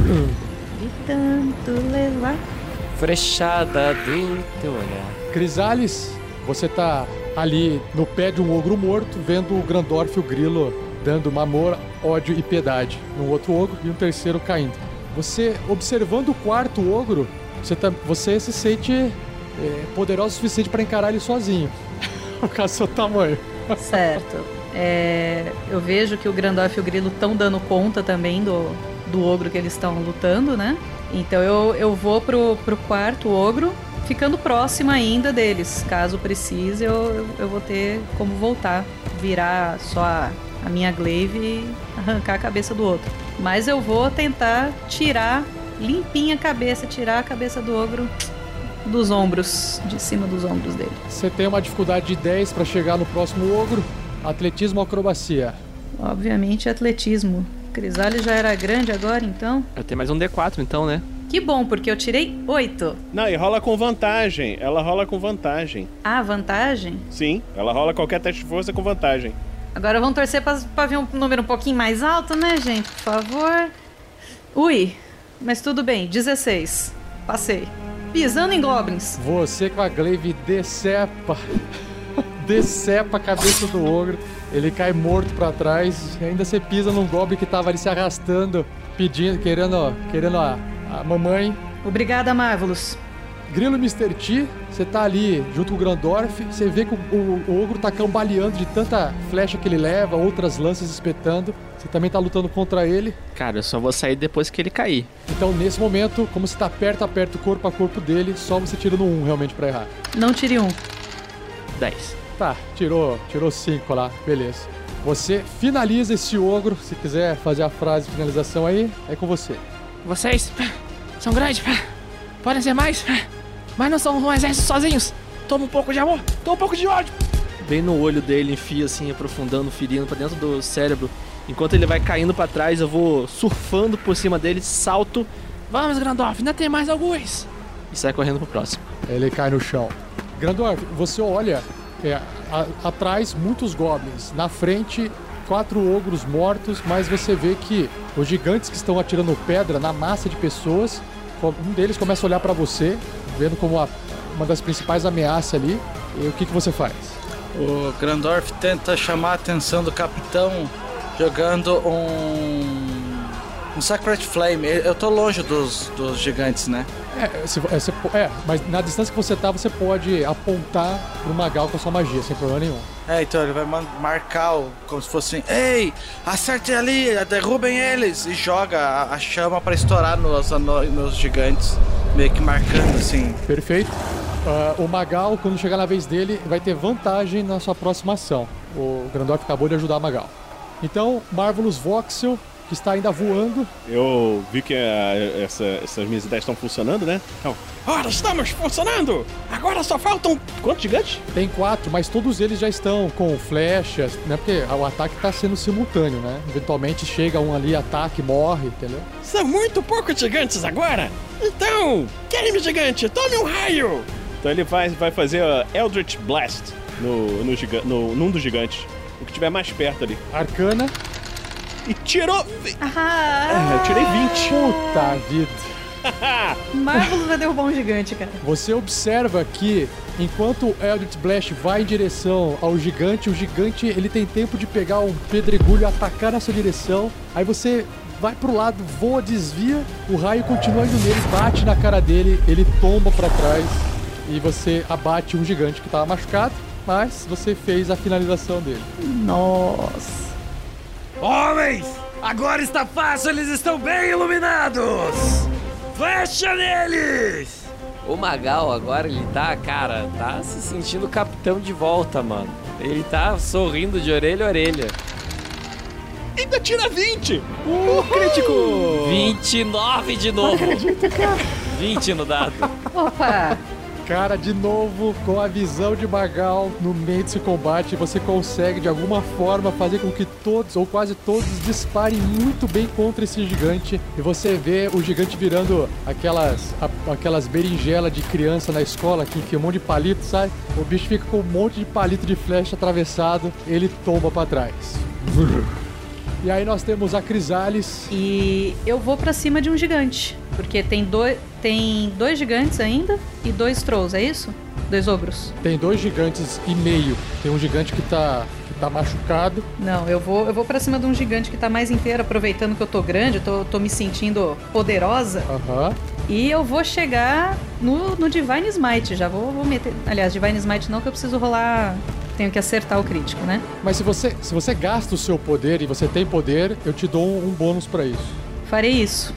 H: De tanto levar.
F: Frechada do teu olhar.
A: Crisales, você tá ali no pé de um ogro morto, vendo o Grandorf e o Grilo dando amor, ódio e piedade num outro ogro e um terceiro caindo. Você, observando o quarto ogro, você, tá, você se sente é, poderoso o suficiente para encarar ele sozinho, por causa do seu tamanho.
H: Certo. É, eu vejo que o Grandorf e o Grilo estão dando conta também do, do ogro que eles estão lutando, né? Então eu, eu vou pro, pro quarto ogro, ficando próximo ainda deles. Caso precise, eu, eu vou ter como voltar, virar só a, a minha glaive e arrancar a cabeça do outro. Mas eu vou tentar tirar limpinha a cabeça, tirar a cabeça do ogro dos ombros, de cima dos ombros dele.
A: Você tem uma dificuldade de 10 para chegar no próximo ogro, atletismo ou acrobacia.
H: Obviamente, atletismo. Crisales já era grande agora, então.
D: Eu tenho mais um D4 então, né?
H: Que bom, porque eu tirei oito.
G: Não, e rola com vantagem. Ela rola com vantagem.
H: Ah, vantagem?
G: Sim, ela rola qualquer teste de força com vantagem.
H: Agora vamos torcer pra, pra ver um número um pouquinho mais alto, né, gente? Por favor. Ui, mas tudo bem, 16. Passei. Pisando em goblins.
A: Você com a glaive decepa, decepa a cabeça do ogro. Ele cai morto pra trás. E ainda você pisa num goblin que tava ali se arrastando, pedindo, querendo, querendo a, a mamãe.
H: Obrigada, Marvelous.
A: Grilo Mr. T, você tá ali junto com o Grandorf, você vê que o, o- o ogro tá cambaleando de tanta flecha que ele leva, outras lanças espetando. Você também tá lutando contra ele.
D: Cara, eu só vou sair depois que ele cair.
A: Então, nesse momento, como você tá perto a perto, corpo a corpo dele, só você tira no 1 realmente pra errar.
H: Não tire um.
D: 10.
A: Tá, tirou, tirou 5 lá, beleza. Você finaliza esse ogro, se quiser fazer a frase de finalização aí, é com você.
I: Vocês são grandes, podem ser mais, mas não são um exército sozinhos. Toma um pouco de amor, toma um pouco de ódio.
D: Bem no olho dele, enfia assim, aprofundando, ferindo pra dentro do cérebro. Enquanto ele vai caindo pra trás, eu vou surfando por cima dele, salto
I: Vamos, Grandorf, ainda tem mais alguns.
D: e sai correndo pro próximo.
A: Ele cai no chão. Grandorf, você olha é, a- atrás muitos goblins. Na frente, quatro ogros mortos, mas você vê que os gigantes que estão atirando pedra na massa de pessoas, um deles começa a olhar pra você, vendo como a- uma das principais ameaças ali. E o que, que você faz?
E: O Grandorf tenta chamar a atenção do capitão jogando um. Um Sacred Flame. Eu tô longe dos, dos gigantes, né?
A: É, se- é, po- é, mas na distância que você tá, você pode apontar pro Magal com a sua magia, sem problema nenhum.
E: É, então ele vai marcar o, como se fosse assim, Ei, acertem ali, derrubem eles! E joga a, a chama pra estourar nos, nos gigantes, meio que marcando assim.
A: Perfeito. Ah, o Magal, quando chegar na vez dele, vai ter vantagem na sua próxima ação. O Grandorf acabou de ajudar o Magal. Então, Marvelous Voxel, que está ainda voando.
G: Eu vi que a- essa- essas minhas ideias estão funcionando, né? Então,
J: Ora, estamos funcionando! Agora só faltam.
G: quantos gigantes?
A: Tem quatro, mas todos eles já estão com flechas, né? Porque o ataque está sendo simultâneo, né? Eventualmente chega um ali, ataque, morre, entendeu?
J: São muito poucos gigantes agora! Então, querem gigante, tome um raio!
G: Então ele vai, vai fazer a Eldritch Blast no, no, no, num dos gigantes. O que tiver mais perto ali.
A: Arcana.
G: E tirou.
H: Ah,
G: eu tirei 20.
A: Puta vida.
H: Marvelous vai derrubar um gigante, cara.
A: Você observa que enquanto o Eldritch Blast vai em direção ao gigante, o gigante ele tem tempo de pegar um pedregulho e atacar na sua direção. Aí você vai pro lado, voa, desvia, o raio continua indo nele, bate na cara dele, ele tomba pra trás e você abate um gigante que tava machucado, mas você fez a finalização dele.
H: Nossa.
L: Homens! Agora está fácil, eles estão bem iluminados! Flecha neles!
F: O Magal agora, ele tá, cara, tá se sentindo capitão de volta, mano. Ele tá sorrindo de orelha a orelha.
G: Ainda tira 20! Uh, crítico!
F: 29 de novo. 20 no dado.
H: Opa!
A: Cara, de novo, com a visão de Magal no meio desse combate, você consegue de alguma forma fazer com que todos, ou quase todos, disparem muito bem contra esse gigante. E você vê o gigante virando aquelas, a- aquelas berinjelas de criança na escola que enfia um monte de palito, sabe? O bicho fica com um monte de palito de flecha atravessado, ele tomba pra trás. E aí nós temos a Crisales.
H: E eu vou pra cima de um gigante. Porque tem dois, tem dois gigantes ainda e dois trolls, é isso? Dois ogros.
A: Tem dois gigantes e meio. Tem um gigante que tá, que tá machucado.
H: Não, eu vou, eu vou pra cima de um gigante que tá mais inteiro, aproveitando que eu tô grande, eu tô, tô me sentindo poderosa.
A: Aham.
H: E eu vou chegar no, no Divine Smite. Já vou, vou meter. Aliás, Divine Smite não, que eu preciso rolar. Tenho que acertar o crítico, né?
A: Mas se você, se você gasta o seu poder e você tem poder, eu te dou um, um bônus pra isso.
H: Farei isso.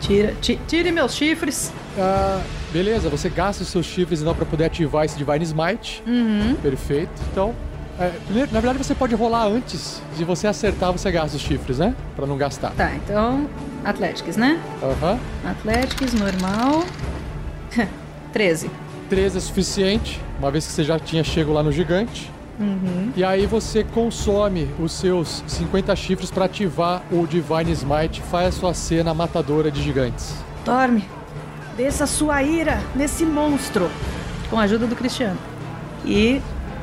H: Tira, ti- tire meus chifres.
A: Ah, beleza, você gasta os seus chifres então pra poder ativar esse Divine Smite.
H: Uhum.
A: Perfeito. Então, é, na verdade você pode rolar antes de você acertar, você gasta os chifres, né? Pra não gastar.
H: Tá, então. Atléticos, né?
A: Aham.
H: Atléticos, normal. 13.
A: 13 é suficiente, uma vez que você já tinha chego lá no gigante.
H: Uhum.
A: E aí você consome os seus 50 chifres pra ativar o Divine Smite, faz a sua cena matadora de gigantes.
H: Dorme. Desça sua ira nesse monstro. Com a ajuda do Cristiano. E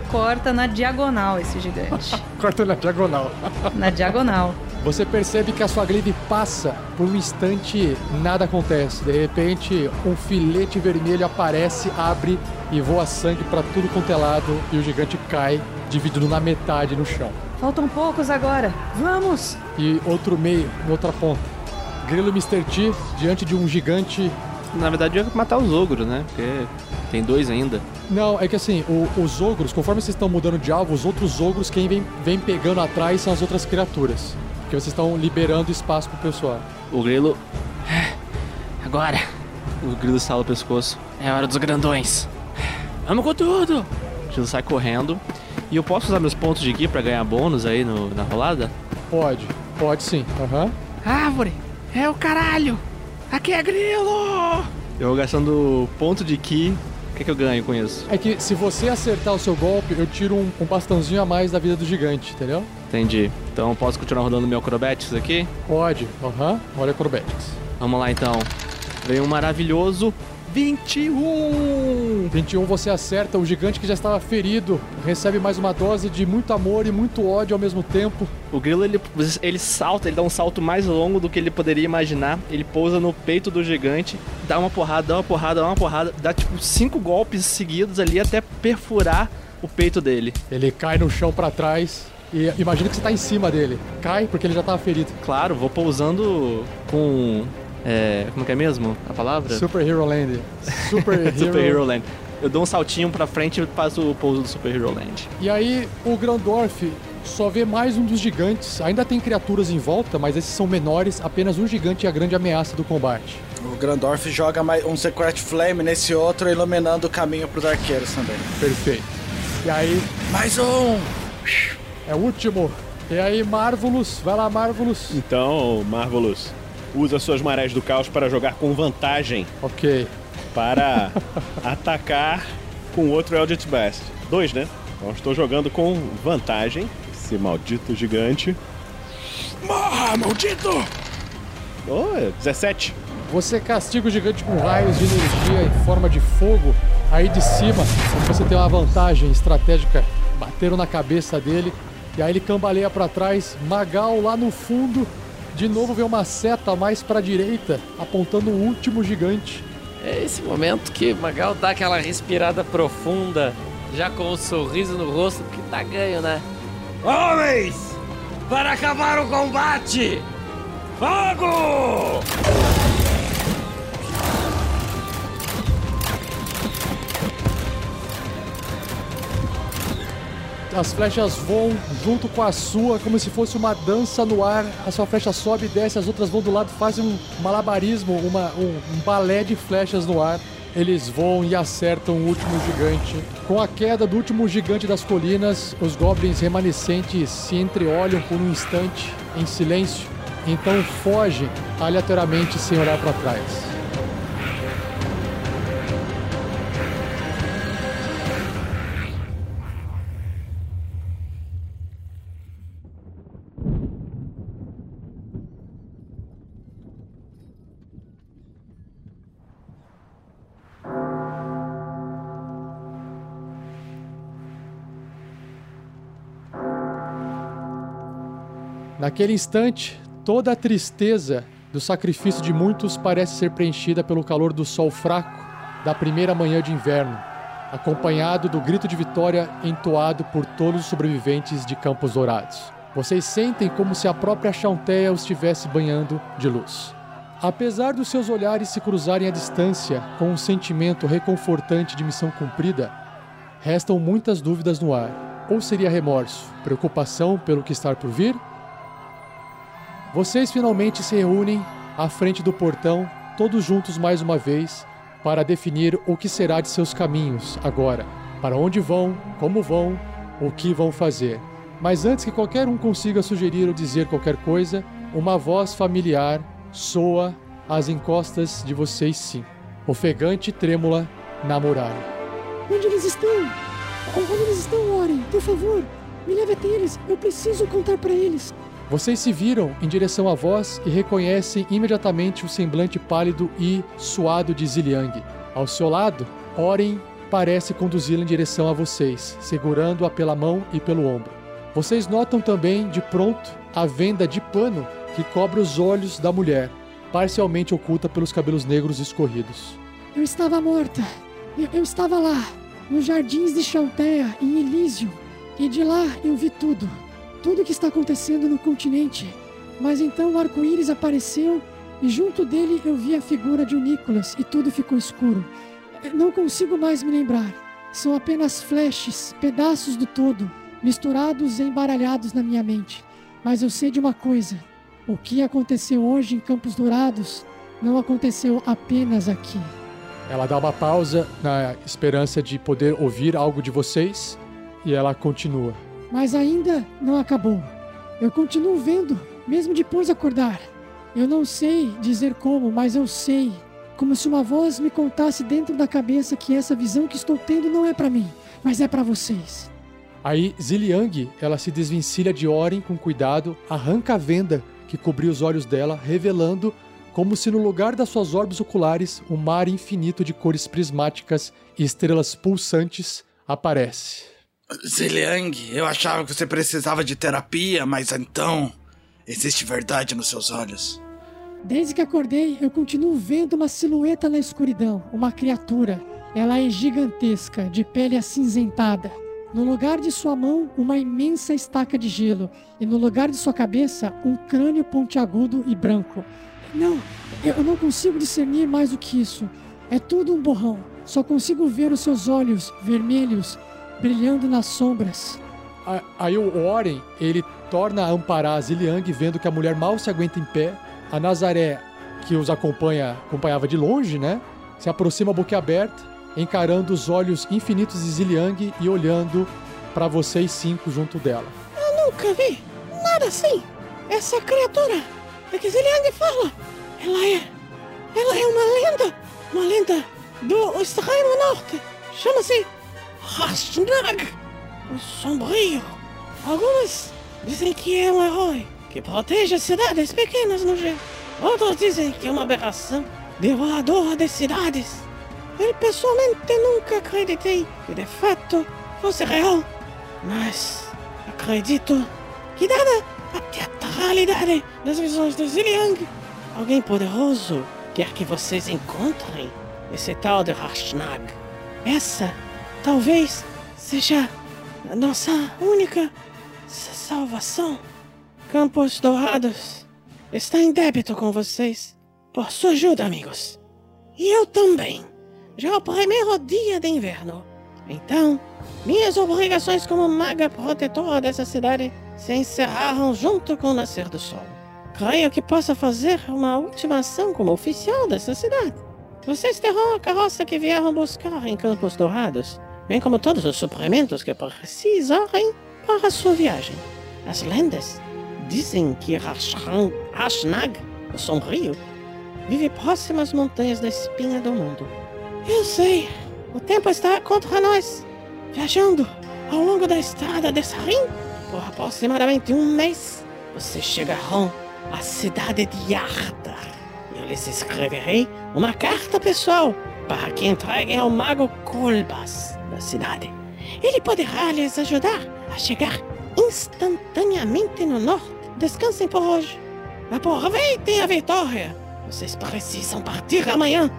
H: corta na diagonal esse gigante.
A: Corta na diagonal.
H: na diagonal.
A: Você percebe que a sua glaive passa, por um instante nada acontece. De repente, um filete vermelho aparece, abre e voa sangue pra tudo quanto é lado e o gigante cai, dividido na metade no chão.
H: Faltam poucos agora. Vamos!
A: E outro meio, em outra ponta. Grilo Mr. T, diante de um gigante
D: na verdade, eu ia matar os ogros, né? Porque tem dois ainda.
A: Não, é que assim, o- os ogros, conforme vocês estão mudando de alvo, os outros ogros, quem vem, vem pegando atrás são as outras criaturas. Porque vocês estão liberando espaço pro pessoal.
D: O grilo.
I: Agora,
D: O grilo sala o pescoço.
I: é hora dos grandões.
D: Vamos com tudo! O grilo sai correndo. E eu posso usar meus pontos de Ki pra ganhar bônus aí no- na rolada?
A: Pode, pode sim. Aham.
I: Árvore, é o caralho. Aqui é grilo.
D: Eu vou gastando ponto de Ki. O que, que eu ganho com isso?
A: É que se você acertar o seu golpe, eu tiro um, um bastãozinho a mais da vida do gigante, entendeu?
D: Entendi. Então posso continuar rodando meu Acrobatics aqui?
A: Pode. Aham. Olha acrobatics.
D: Vamos lá então. Veio um maravilhoso 21!
A: 21 você acerta, o gigante que já estava ferido recebe mais uma dose de muito amor e muito ódio ao mesmo tempo.
D: O grilo ele, ele salta, ele dá um salto mais longo do que ele poderia imaginar. Ele pousa no peito do gigante, dá uma porrada, dá uma porrada, dá uma porrada, dá tipo cinco golpes seguidos ali até perfurar o peito dele.
A: Ele cai no chão pra trás e imagina que você tá em cima dele. Cai porque ele já tava ferido.
D: Claro, vou pousando com. É, como que é mesmo a palavra?
A: Super Hero Land. Super Hero.
D: Super Hero Land. Eu dou um saltinho pra frente e faço o pouso do Super Hero Land.
A: E aí o Grandorf só vê mais um dos gigantes. Ainda tem criaturas em volta, mas esses são menores. Apenas um gigante é a grande ameaça do combate.
E: O Grandorf joga mais um Secret Flame nesse outro, iluminando o caminho pros arqueiros também.
A: Perfeito. E aí,
E: Mais um!
A: É o último. E aí, Marvelous. Vai lá, Marvelous.
G: Então, Marvelous, usa suas marés do caos para jogar com vantagem
A: Ok.
G: para atacar com outro Eldritch Blast. Dois, né? Então estou jogando com vantagem. Esse maldito gigante.
J: Morra, maldito!
G: Oh, é 17.
A: Você castiga o gigante com raios de energia em forma de fogo. Aí de cima, você tem uma vantagem estratégica. Bateram na cabeça dele. E aí ele cambaleia pra trás. Magal lá no fundo. De novo vê uma seta mais pra direita, apontando o último gigante.
F: É esse momento que Magal dá aquela respirada profunda, já com um sorriso no rosto, porque tá ganho, né?
L: Homens! Para acabar o combate! Fogo!
A: As flechas voam junto com a sua, como se fosse uma dança no ar. A sua flecha sobe e desce, as outras vão do lado, fazem um malabarismo, uma- um, um balé de flechas no ar. Eles voam e acertam o último gigante. Com a queda do último gigante das colinas, os goblins remanescentes se entreolham por um instante em silêncio, então fogem aleatoriamente sem olhar para trás. Naquele instante, toda a tristeza do sacrifício de muitos parece ser preenchida pelo calor do sol fraco da primeira manhã de inverno, acompanhado do grito de vitória entoado por todos os sobreviventes de Campos Dourados. Vocês sentem como se a própria Chaunteia os estivesse banhando de luz. Apesar dos seus olhares se cruzarem à distância com um sentimento reconfortante de missão cumprida, restam muitas dúvidas no ar. Ou seria remorso, preocupação pelo que está por vir? Vocês finalmente se reúnem à frente do portão, todos juntos mais uma vez, para definir o que será de seus caminhos agora. Para onde vão, como vão, o que vão fazer. Mas antes que qualquer um consiga sugerir ou dizer qualquer coisa, uma voz familiar soa às encostas de vocês sim, ofegante e trêmula na muralha.
N: Onde eles estão? Onde eles estão, Oren? Por favor, me leve até eles. Eu preciso contar pra eles.
A: Vocês se viram em direção à voz e reconhecem imediatamente o semblante pálido e suado de Ziliang. Ao seu lado, Oren parece conduzi-la em direção a vocês, segurando-a pela mão e pelo ombro. Vocês notam também, de pronto, a venda de pano que cobre os olhos da mulher, parcialmente oculta pelos cabelos negros escorridos.
N: Eu estava morta. Eu, eu estava lá, nos jardins de Chanteia, em Elísio. E de lá eu vi tudo. Tudo que está acontecendo no continente. Mas então o arco-íris apareceu
O: e junto dele eu vi a figura de um Nicholas e tudo ficou escuro. Eu Não consigo mais me lembrar. São apenas flashes, pedaços do todo, misturados e embaralhados na minha mente. Mas eu sei de uma coisa: o que aconteceu hoje em Campos Dourados não aconteceu apenas aqui.
A: Ela dá uma pausa na esperança de poder ouvir algo de vocês e ela continua.
O: Mas ainda não acabou. Eu continuo vendo, mesmo depois de acordar. Eu não sei dizer como, mas eu sei. Como se uma voz me contasse dentro da cabeça que essa visão que estou tendo não é para mim, mas é para vocês.
A: Aí Ziliang, ela se desvencilha de Oren com cuidado, arranca a venda que cobriu os olhos dela, revelando como se no lugar das suas orbes oculares um mar infinito de cores prismáticas e estrelas pulsantes aparece.
E: Ziliang, eu achava que você precisava de terapia, mas então. Existe verdade nos seus olhos.
O: Desde que acordei, eu continuo vendo uma silhueta na escuridão, uma criatura. Ela é gigantesca, de pele acinzentada. No lugar de sua mão, uma imensa estaca de gelo, e no lugar de sua cabeça, um crânio pontiagudo e branco. Não, eu não consigo discernir mais do que isso. É tudo um borrão. Só consigo ver os seus olhos vermelhos brilhando nas sombras.
A: Aí o Oren, ele torna a amparar a Ziliang, vendo que a mulher mal se aguenta em pé. A Nazaré, que os acompanha, acompanhava de longe, né? Se aproxima boquiaberta, encarando os olhos infinitos de Ziliang e olhando para vocês cinco junto dela.
P: Eu nunca vi nada assim. Essa criatura é que Ziliang fala. Ela é. Ela é uma lenda. Uma lenda do Extremo Norte. Chama-se Rashnag, o Sombrio. Algumas dizem que é um herói que protege as cidades pequenas no gelo. Outros dizem que é uma aberração, devoradora de cidades. Eu pessoalmente nunca acreditei que de fato fosse real, mas acredito que dada a teatralidade das visões de Ziliang, alguém poderoso quer que vocês encontrem esse tal de Rashnag. Essa talvez seja a nossa única sa- salvação. Campos Dourados está em débito com vocês por sua ajuda, amigos. E eu também. Já é o primeiro dia de inverno. Então, minhas obrigações como maga protetora dessa cidade se encerraram junto com o nascer do sol. Creio que possa fazer uma última ação como oficial dessa cidade. Vocês terão a carroça que vieram buscar em Campos Dourados, bem como todos os suprimentos que precisarem para sua viagem. As lendas dizem que Rashnag, o Sombrio, vive próximo às montanhas da espinha do mundo. Eu sei, o tempo está contra nós. Viajando ao longo da estrada de Sarim, por aproximadamente um mês, vocês chegarão à cidade de Yardar. Eu lhes escreverei uma carta pessoal para que entreguem ao mago Kolbas da cidade. Ele poderá lhes ajudar a chegar instantaneamente no norte. Descansem por hoje. Aproveitem a vitória. Vocês precisam partir amanhã.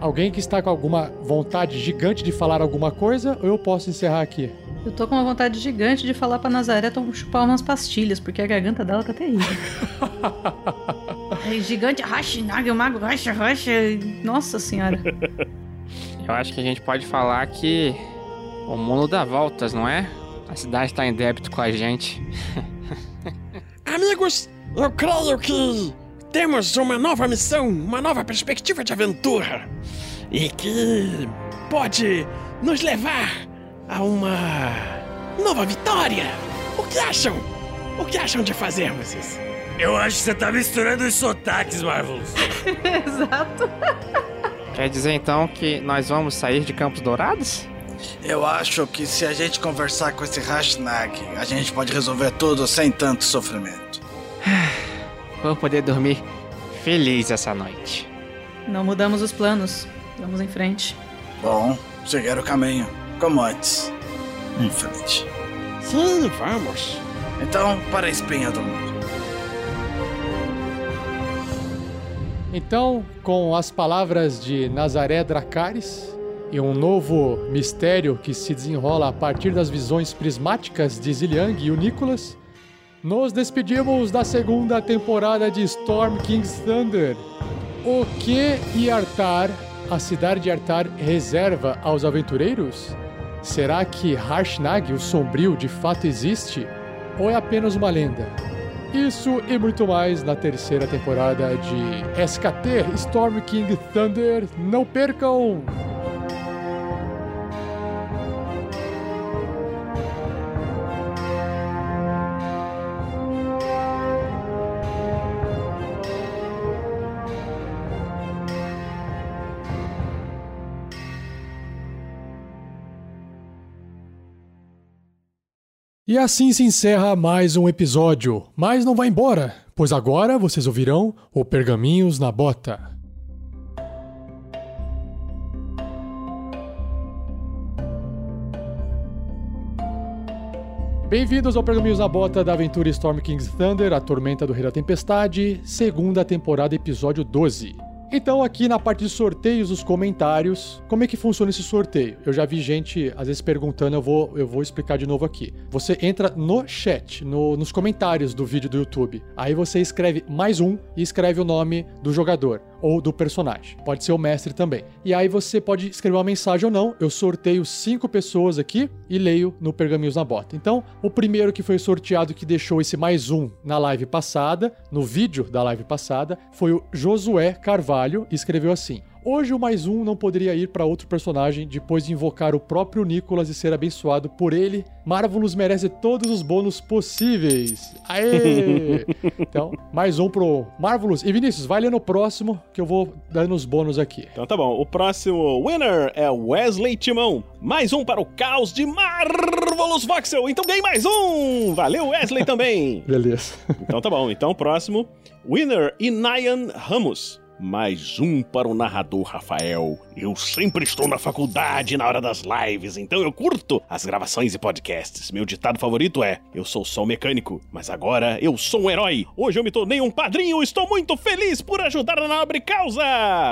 A: Alguém que está com alguma vontade gigante de falar alguma coisa, ou eu posso encerrar aqui?
H: Eu tô com uma vontade gigante de falar pra Nazaré tom- chupar umas pastilhas, porque a garganta dela tá terrível. é gigante, Rashinag, o mago racha, racha. Nossa senhora.
I: Eu acho que a gente pode falar que o mundo dá voltas, não é? A cidade tá em débito com a gente.
J: Amigos, eu creio que temos uma nova missão, uma nova perspectiva de aventura. E que pode nos levar a uma nova vitória. O que acham? O que acham de fazermos isso?
L: Eu acho que você tá misturando os sotaques, Marvelous.
H: Exato.
I: Quer dizer então que nós vamos sair de Campos Dourados?
E: Eu acho que se a gente conversar com esse Rashnag, a gente pode resolver tudo sem tanto sofrimento.
I: Vou poder dormir feliz essa noite.
H: Não mudamos os planos. Vamos em frente.
E: Bom, seguir o caminho, como antes. Em frente.
J: Sim, vamos.
E: Então, para a espinha do mundo.
A: Então, com as palavras de Nazaré Dracaris e um novo mistério que se desenrola a partir das visões prismáticas de Ziliang e o Nicholas, Nos despedimos da segunda temporada de Storm King's Thunder. O que Yartar, a cidade de Yartar, reserva aos aventureiros? Será que Harshnag, o sombrio, de fato existe? Ou é apenas uma lenda? Isso e muito mais na terceira temporada de SKT Storm King Thunder. Não percam! E assim se encerra mais um episódio. Mas não vá embora, pois agora vocês ouvirão o Pergaminhos na Bota. Bem-vindos ao Pergaminhos na Bota da aventura Storm King's Thunder, a Tormenta do Rei da Tempestade, segunda temporada, episódio 12. Então, aqui na parte de sorteios, os comentários, como é que funciona esse sorteio? Eu já vi gente, às vezes, perguntando, eu vou, eu vou explicar de novo aqui. Você entra no chat, no, nos comentários do vídeo do YouTube. Aí você escreve mais um e escreve o nome do jogador ou do personagem. Pode ser o mestre também. E aí você pode escrever uma mensagem ou não. Eu sorteio cinco pessoas aqui e leio no Pergaminhos na Bota. Então, o primeiro que foi sorteado que deixou esse mais um na live passada, no vídeo da live passada, foi o Josué Carvalho e escreveu assim: Hoje o mais um não poderia ir para outro personagem depois de invocar o próprio Nicolas e ser abençoado por ele. Marvelous merece todos os bônus possíveis. Aê! então, mais um pro Marvelous. E Vinícius, vai ler no próximo que eu vou dando os bônus aqui.
G: Então tá bom. O próximo winner é Wesley Timão. Mais um para o caos de Marvelous Voxel. Então ganhei mais um. Valeu, Wesley também.
A: Beleza.
G: Então tá bom. Então o próximo winner Inayan Ramos. Mais um para o narrador Rafael. Eu sempre estou na faculdade na hora das lives, então eu curto as gravações e podcasts. Meu ditado favorito é: Eu sou só um mecânico, mas agora eu sou um herói. Hoje eu me tornei um padrinho, estou muito feliz por ajudar na nobre causa.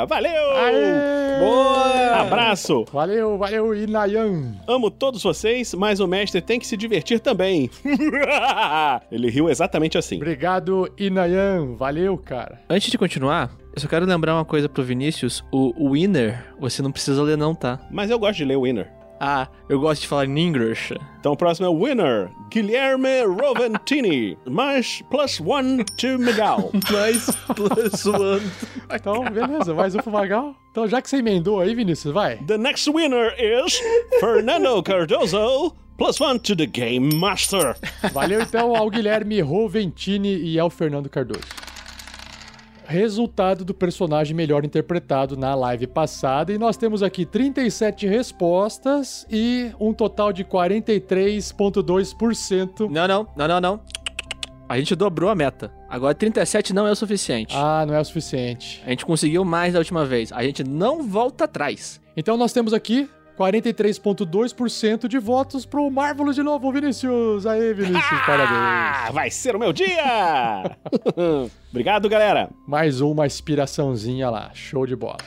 G: Valeu!
A: Aê!
G: Boa! Abraço!
A: Valeu, valeu, Inayan!
G: Amo todos vocês, mas o mestre tem que se divertir também. Ele riu exatamente assim.
A: Obrigado, Inayan. Valeu, cara.
D: Antes de continuar, eu só quero lembrar uma coisa pro Vinícius. O winner, você não precisa ler não, tá?
G: Mas eu gosto de ler winner.
D: Ah, eu gosto de falar em English.
G: Então o próximo é o winner, Guilherme Roventini. Mais plus one to Miguel.
D: mais plus one.
A: Então, beleza, mais um pro Magal. Então, já que você emendou aí, Vinícius, vai.
G: The next winner is Fernando Cardoso. Plus one to the Game Master.
A: Valeu então ao Guilherme Roventini e ao Fernando Cardoso. Resultado do personagem melhor interpretado na live passada. E nós temos aqui 37 respostas e um total de 43,2%.
D: Não, não, não, não, não. A gente dobrou a meta. Agora 37 não é o suficiente.
A: Ah, não é o suficiente.
D: A gente conseguiu mais da última vez. A gente não volta atrás.
A: Então nós temos aqui 43,2% de votos pro Marvelous de novo, Vinícius. Aê, Vinícius,
G: Ah,
A: parabéns.
G: vai ser o meu dia! Obrigado, galera.
A: Mais uma inspiraçãozinha lá, show de bola.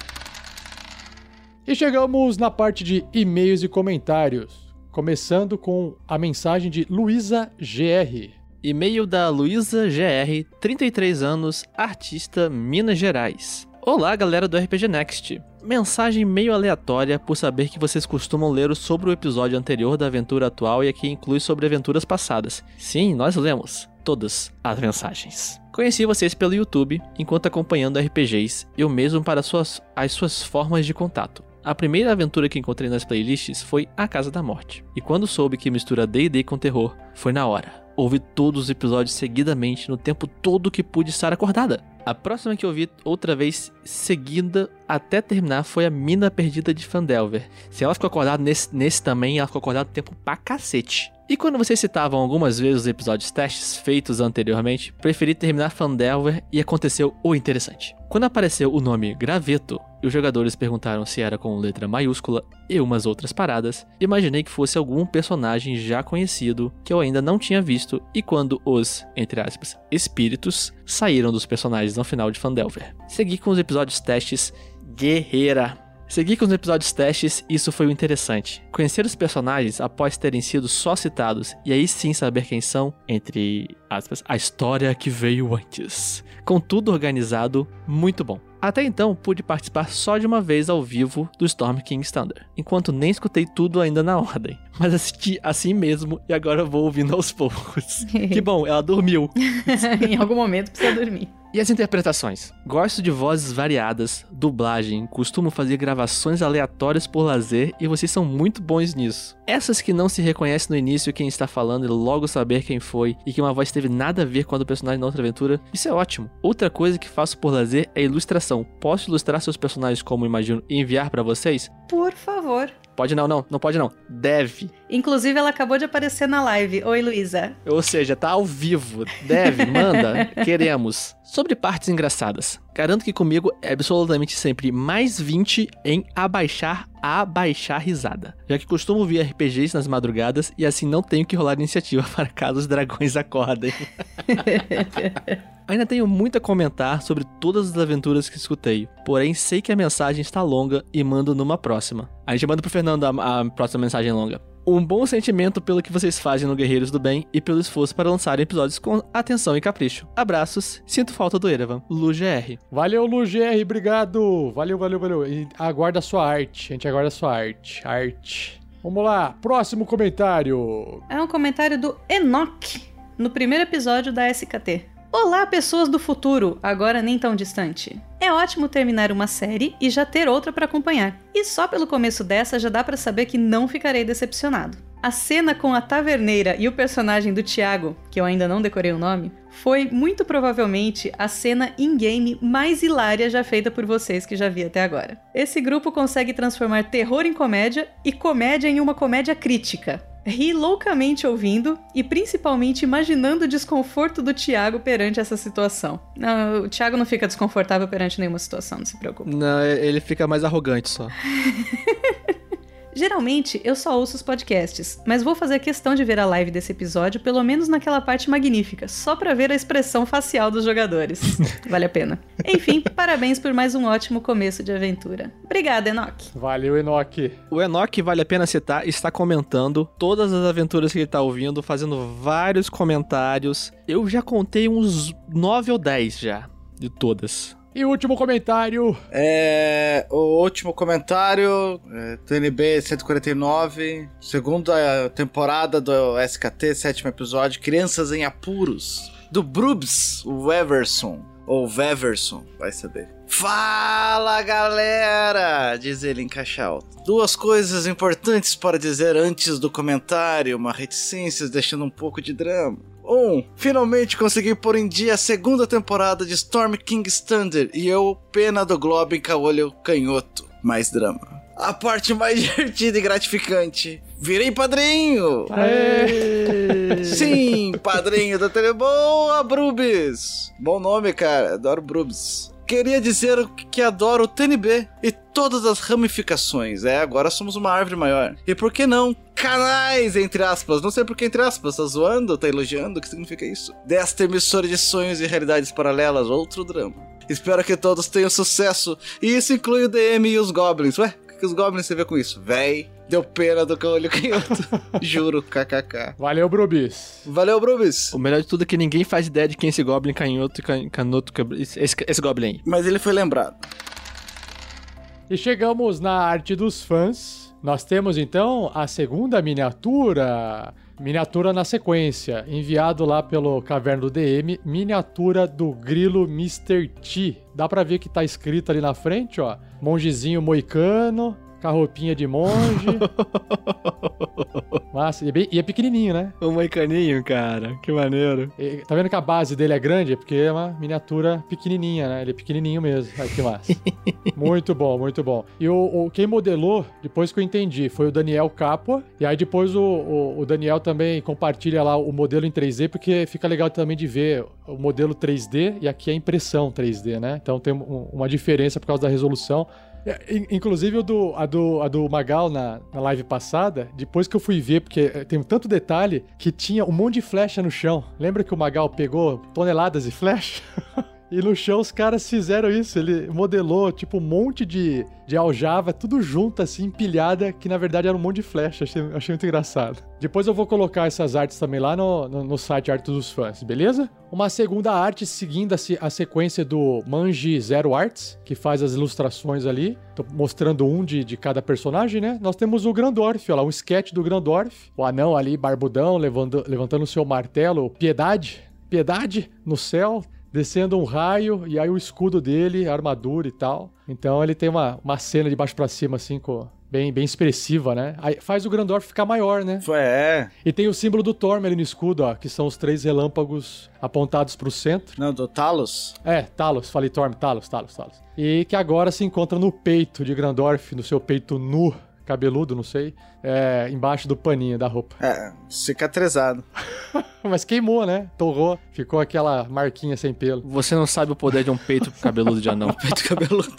A: E chegamos na parte de e-mails e comentários, começando com a mensagem de Luísa GR.
D: E-mail da Luísa GR, 33 anos, artista Minas Gerais. Olá, galera do RPG Next. Mensagem meio aleatória por saber que vocês costumam ler sobre o episódio anterior da aventura atual e aqui inclui sobre aventuras passadas. Sim, nós lemos todas as mensagens. Conheci vocês pelo YouTube enquanto acompanhando RPGs e o mesmo para suas, as suas formas de contato. A primeira aventura que encontrei nas playlists foi A Casa da Morte. E quando soube que mistura D&D com terror, foi na hora. Ouvi todos os episódios seguidamente no tempo todo que pude estar acordada. A próxima que eu vi outra vez seguida até terminar foi a Mina Perdida de Fandelver. Se ela ficou acordada nesse, nesse também, ela ficou acordada tempo pra cacete. E quando vocês citavam algumas vezes os episódios testes feitos anteriormente, preferi terminar Fandelver e aconteceu o interessante. Quando apareceu o nome Graveto e os jogadores perguntaram se era com letra maiúscula e umas outras paradas, imaginei que fosse algum personagem já conhecido que eu ainda não tinha visto e quando os, entre aspas, espíritos saíram dos personagens no final de Fandelver. Segui com os episódios testes Guerreira. Segui com os episódios testes e isso foi o interessante. Conhecer os personagens após terem sido só citados e aí sim saber quem são, entre aspas, a história que veio antes. Com tudo organizado, muito bom. Até então, pude participar só de uma vez ao vivo do Storm King's Thunder, enquanto nem escutei tudo ainda na ordem, mas assisti assim mesmo e agora vou ouvindo aos poucos. que bom, ela dormiu.
H: em algum momento precisa dormir.
D: E as interpretações? Gosto de vozes variadas, dublagem, costumo fazer gravações aleatórias por lazer e vocês são muito bons nisso. Essas que não se reconhece no início quem está falando e logo saber quem foi e que uma voz teve nada a ver com a do personagem na outra aventura, isso é ótimo. Outra coisa que faço por lazer é ilustração. Posso ilustrar seus personagens como imagino e enviar para vocês?
H: Por favor.
D: Pode não, não, não pode não. Deve.
H: Inclusive, ela acabou de aparecer na live. Oi, Luísa.
D: Ou seja, tá ao vivo. Deve, manda, queremos. Sobre partes engraçadas. Garanto que comigo é absolutamente sempre mais 20 em abaixar a abaixar risada. Já que costumo ver RPGs nas madrugadas e assim não tenho que rolar iniciativa para caso os dragões acordem. Ainda tenho muito a comentar sobre todas as aventuras que escutei, porém sei que a mensagem está longa e mando numa próxima. A gente manda pro Fernando a, a próxima mensagem longa. Um bom sentimento pelo que vocês fazem no Guerreiros do Bem e pelo esforço para lançar episódios com atenção e capricho. Abraços, sinto falta do Erevan. Lu GR.
A: Valeu, Lu GR, obrigado. Valeu, valeu, valeu. E aguarda a sua arte. A gente aguarda a sua arte. Arte. Vamos lá, próximo comentário.
H: É um comentário do Enoch, no primeiro episódio da SKT. Olá, pessoas do futuro, agora nem tão distante. É ótimo terminar uma série e já ter outra para acompanhar. E só pelo começo dessa já dá para saber que não ficarei decepcionado. A cena com a taverneira e o personagem do Thiago, que eu ainda não decorei o nome, foi muito provavelmente a cena in-game mais hilária já feita por vocês que já vi até agora. Esse grupo consegue transformar terror em comédia e comédia em uma comédia crítica. Ri loucamente ouvindo e principalmente imaginando o desconforto do Thiago perante essa situação. Não, o Thiago não fica desconfortável perante nenhuma situação, não se preocupe.
D: Não, ele fica mais arrogante só.
H: Geralmente eu só ouço os podcasts, mas vou fazer questão de ver a live desse episódio, pelo menos naquela parte magnífica, só pra ver a expressão facial dos jogadores. vale a pena. Enfim, parabéns por mais um ótimo começo de aventura. Obrigada, Enoch.
A: Valeu, Enoch.
D: O Enoch, vale a pena citar, está comentando todas as aventuras que ele está ouvindo, fazendo vários comentários. Eu já contei uns 9 ou 10 já, de todas.
A: E o último comentário.
E: É. O último comentário. É, TNB 149. Segunda temporada do SKT, sétimo episódio. Crianças em Apuros. Do Brubs, o. Ou Veverson, vai saber. Fala galera! Diz ele em caixa alta. Duas coisas importantes para dizer antes do comentário, uma reticência deixando um pouco de drama. 1. Um, finalmente consegui pôr em dia a segunda temporada de Storm King's Thunder e eu, pena do Globin Caolho Canhoto. Mais drama. A parte mais divertida e gratificante. Virei padrinho!
A: Aê!
E: Sim, padrinho da Teleboa Brubis! Bom nome, cara. Adoro Brubis. Queria dizer que adoro o TNB e todas as ramificações. É, agora somos uma árvore maior. E por que não canais, entre aspas? Não sei por que entre aspas. Tá zoando? Tá elogiando? O que significa isso? Desta emissora de sonhos e realidades paralelas, outro drama. Espero que todos tenham sucesso. E isso inclui o DM e os Goblins. Ué, o que os Goblins têm a ver com isso? Véi, deu pena do caolho canhoto. Juro, kkk.
A: Valeu, Brubis.
E: Valeu, Brubis.
D: O melhor de tudo é que ninguém faz ideia de quem é esse Goblin canhoto e can, canoto. Esse, esse Goblin aí.
E: Mas ele foi lembrado.
A: E chegamos na arte dos fãs. Nós temos então a segunda miniatura. Miniatura na sequência, enviado lá pelo Caverna do DM, miniatura do grilo Mr. T. Dá pra ver que tá escrito ali na frente, ó. Mongezinho moicano, com a roupinha de monge. Massa, e é, bem- e é pequenininho, né?
D: O moicaninho, cara. Que maneiro.
A: E- tá vendo que a base dele é grande? É porque é uma miniatura pequenininha, né? Ele é pequenininho mesmo. Ai, que massa. muito bom, muito bom. E o, o- quem modelou, depois que eu entendi, foi o Daniel Capua. E aí depois o, o- o Daniel também compartilha lá o modelo em 3D, porque fica legal também de ver o modelo 3D e aqui é a impressão 3D, né? Então tem um- uma diferença por causa da resolução. É, in- Inclusive o do, a, do, a do Magal na, na live passada, depois que eu fui ver, porque eh, tem tanto detalhe que tinha um monte de flecha no chão. Lembra que o Magal pegou toneladas de flecha? E no chão os caras fizeram isso. Ele modelou, tipo, um monte de, de aljava, tudo junto, assim, empilhada, que na verdade era um monte de flecha. Achei, achei muito engraçado. Depois eu vou colocar essas artes também lá no, no, no site Arte dos Fãs, beleza? Uma segunda arte seguindo a, a sequência do Manji Zero Arts, que faz as ilustrações ali. Tô mostrando um de, de cada personagem, né? Nós temos o Grandorf, olha lá, um sketch do Grandorf. O anão ali, barbudão, levando, levantando o seu martelo. Piedade, piedade no céu descendo um raio e aí o escudo dele, a armadura e tal. Então ele tem uma, uma cena de baixo pra cima, assim, com, bem, bem expressiva, né? Aí faz o Grandorf ficar maior, né?
E: É.
A: E tem o símbolo do Thorm ali no escudo, ó, que são os três relâmpagos apontados pro centro.
E: Não, do Talos?
A: É, Talos, falei Thorm, Talos, Talos, Talos. E que agora se encontra no peito de Grandorf, no seu peito nu, cabeludo, não sei, é, embaixo do paninho da roupa.
E: É, cicatrizado.
A: Mas queimou, né? Torrou, ficou aquela marquinha sem pelo.
D: Você não sabe o poder de um peito cabeludo de anão.
E: peito cabeludo.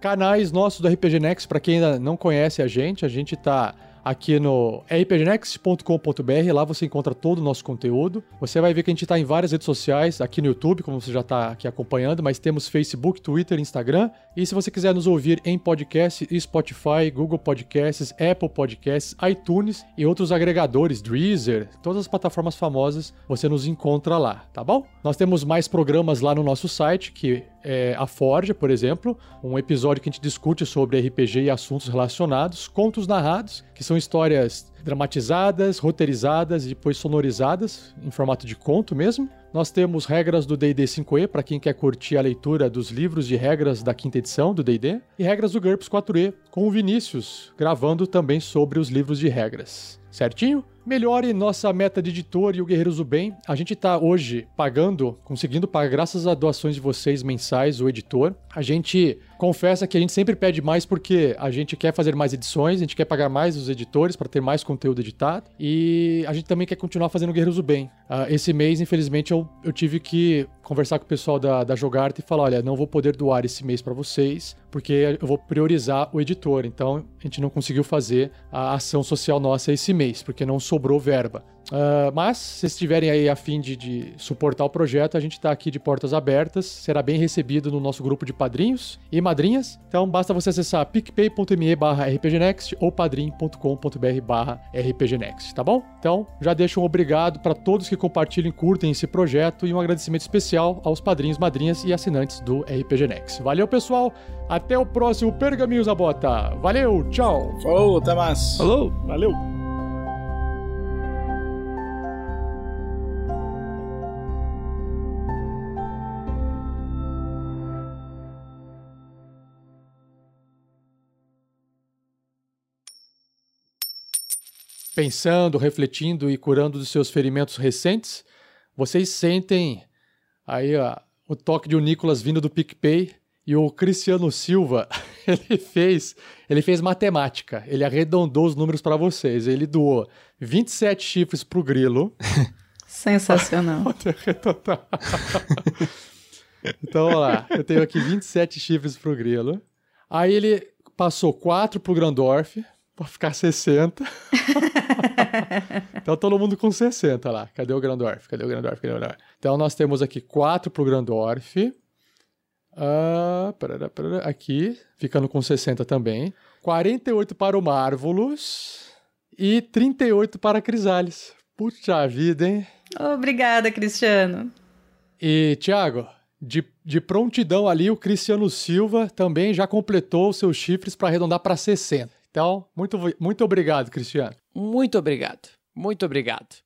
A: Canais nossos do RPG Next, pra quem ainda não conhece a gente, a gente tá aqui no rpgnext.com.br, lá você encontra todo o nosso conteúdo. Você vai ver que a gente tá em várias redes sociais, aqui no YouTube, como você já tá aqui acompanhando, mas temos Facebook, Twitter, Instagram. E se você quiser nos ouvir em podcast, Spotify, Google Podcasts, Apple Podcasts, iTunes e outros agregadores, Deezer, todas as plataformas famosas, você nos encontra lá, tá bom? Nós temos mais programas lá no nosso site, que é a Forja, por exemplo, um episódio que a gente discute sobre RPG e assuntos relacionados, contos narrados, que são histórias dramatizadas, roteirizadas e depois sonorizadas em formato de conto mesmo. Nós temos regras do D&D 5e para quem quer curtir a leitura dos livros de regras da quinta edição do D&D e regras do GURPS 4e com o Vinícius gravando também sobre os livros de regras. Certinho? Melhore nossa meta de editor e o Guerreiros do Bem. A gente está hoje pagando, conseguindo pagar, graças a doações de vocês mensais, o editor. A gente confessa que a gente sempre pede mais porque a gente quer fazer mais edições, a gente quer pagar mais os editores para ter mais conteúdo editado e a gente também quer continuar fazendo Guerreiros do Bem. Ah, esse mês, infelizmente, eu, eu tive que conversar com o pessoal da, da Jogarte e falar: olha, não vou poder doar esse mês para vocês porque eu vou priorizar o editor. Então a gente não conseguiu fazer a ação social nossa esse mês porque não sobrou verba. Ah, mas, se vocês estiverem aí a fim de, de suportar o projeto, a gente está aqui de portas abertas, será bem recebido no nosso grupo de padrinhos e madrinhas. Então, basta você acessar picpay.me barra rpgnext ou padrim.com.br barra rpgnext, tá bom? Então, já deixo um obrigado para todos que compartilham e curtem esse projeto e um agradecimento especial aos padrinhos, madrinhas e assinantes do RPG Next. Valeu, pessoal! Até o próximo Pergaminhos da Bota. Valeu, tchau!
E: Falou, até mais!
D: Falou!
G: Valeu!
A: Pensando, refletindo e curando dos seus ferimentos recentes, vocês sentem aí ó, o toque de um Nicolas vindo do PicPay e o Cristiano Silva, ele fez, ele fez matemática, ele arredondou os números para vocês, ele doou 27 chifres pro grilo.
H: Sensacional.
A: então, olha lá, eu tenho aqui 27 chifres pro grilo. Aí ele passou 4 pro Grandorf, pra ficar 60. então todo mundo com 60 lá. Cadê o Grandorf? Cadê o Grandorf? Cadê o Grandorf? Então nós temos aqui 4 pro Grandorf. Ah, parará, parará, aqui, ficando com 60 também. 48 para o Marvolus. E 38 para a Crisales. Puxa vida, hein?
H: Obrigada, Cristiano.
A: E, Thiago, de, de prontidão ali, o Cristiano Silva também já completou os seus chifres para arredondar para 60. Então, muito, muito obrigado, Cristiano.
F: Muito obrigado. Muito obrigado.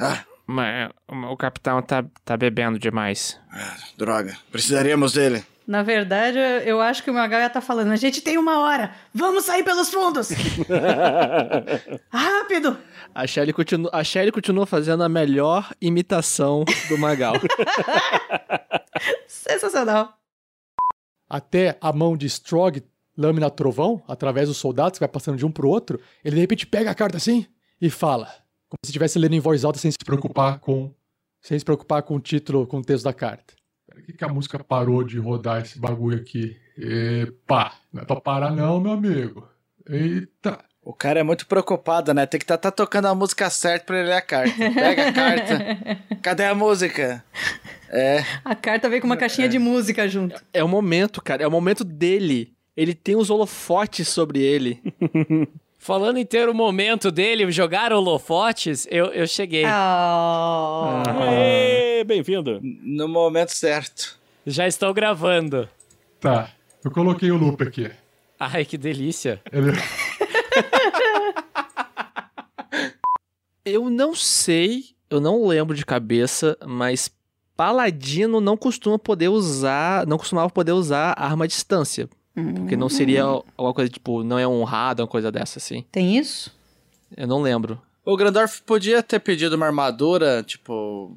E: Ah,
I: Mas o capitão tá, tá bebendo demais.
E: droga. Precisaríamos dele.
H: Na verdade, eu- acho que o Magal ia tá falando, a gente tem uma hora, vamos sair pelos fundos! Rápido!
D: A Shelly, continua, a Shelly continua fazendo a melhor imitação do Magal.
H: Sensacional.
A: Até a mão de Strog, lâmina trovão, através dos soldados, que vai passando de um pro outro, ele de repente pega a carta assim e fala. Como se estivesse lendo em voz alta sem se preocupar com. Sem se preocupar com o título, com o texto da carta.
C: Por que, que a música parou de rodar esse bagulho aqui? Epa! Não é pra parar, não, meu amigo. Eita!
E: O cara é muito preocupado, né? Tem que estar tá, tocando a música certa pra ele ler a carta. Pega a carta. Cadê a música? É.
H: A carta veio com uma caixinha de música junto.
D: É o momento, cara. É o momento dele. Ele tem os holofotes sobre ele.
F: Falando em ter o momento dele, jogar holofotes, eu, eu cheguei.
H: Ah.
G: Ê, Bem-vindo.
E: No momento certo.
F: Já estou gravando.
C: Tá, eu coloquei o loop aqui.
F: Ai, que delícia.
C: Ele-
D: Eu não sei, eu não lembro de cabeça, mas paladino não costuma poder usar, não costumava poder usar arma à distância. Porque não seria alguma coisa, tipo, não é honrado, uma coisa dessa, assim.
H: Tem isso?
D: Eu não lembro.
E: O Grandorf podia ter pedido uma armadura, tipo,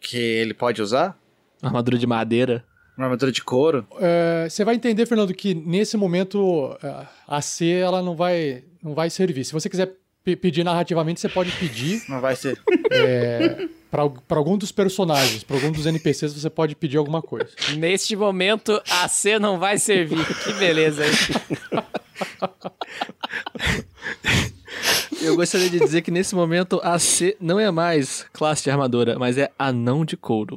E: que ele pode usar?
D: Armadura de madeira.
E: Uma armadura de couro?
A: É, Você vai entender, Fernando, que nesse momento é, a C ela não vai, não vai servir. Se você quiser pedir narrativamente, você pode pedir.
E: Não vai ser.
A: É, para algum dos personagens, para algum dos NPCs, você pode pedir alguma coisa.
F: Neste momento, a C não vai servir. Que beleza, hein?
D: Eu gostaria de dizer que nesse momento a C não é mais classe de armadura, mas é anão de couro.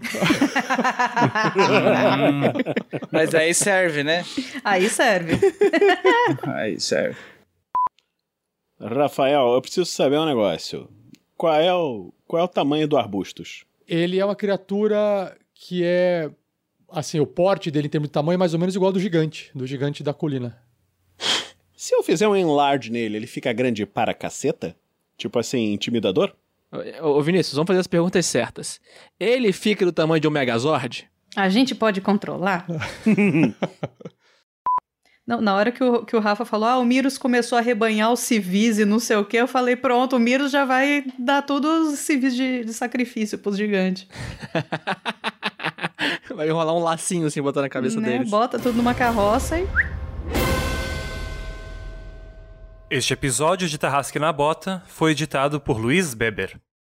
E: Mas aí serve, né?
H: Aí serve.
E: Aí serve.
G: Rafael, eu preciso saber um negócio. Qual é o, qual é o tamanho do arbustos?
A: Ele é uma criatura que é. Assim, o porte dele em termos de tamanho é mais ou menos igual ao do gigante, do gigante da colina.
G: Se eu fizer um enlarge nele, ele fica grande para caceta? Tipo assim, intimidador?
D: Ô, ô, Vinícius, vamos fazer as perguntas certas. Ele fica do tamanho de um Megazord?
H: A gente pode controlar? Não, na hora que o, que o Rafa falou, ah, o Miros começou a rebanhar os civis e não sei o que, eu falei, pronto, o Miros já vai dar todos os civis de, de sacrifício pros gigantes.
D: Vai enrolar um lacinho assim, botar na cabeça
H: Né?
D: deles.
H: Bota tudo numa carroça e
Q: Este episódio de Tarrasque na Bota foi editado por Luiz Beber.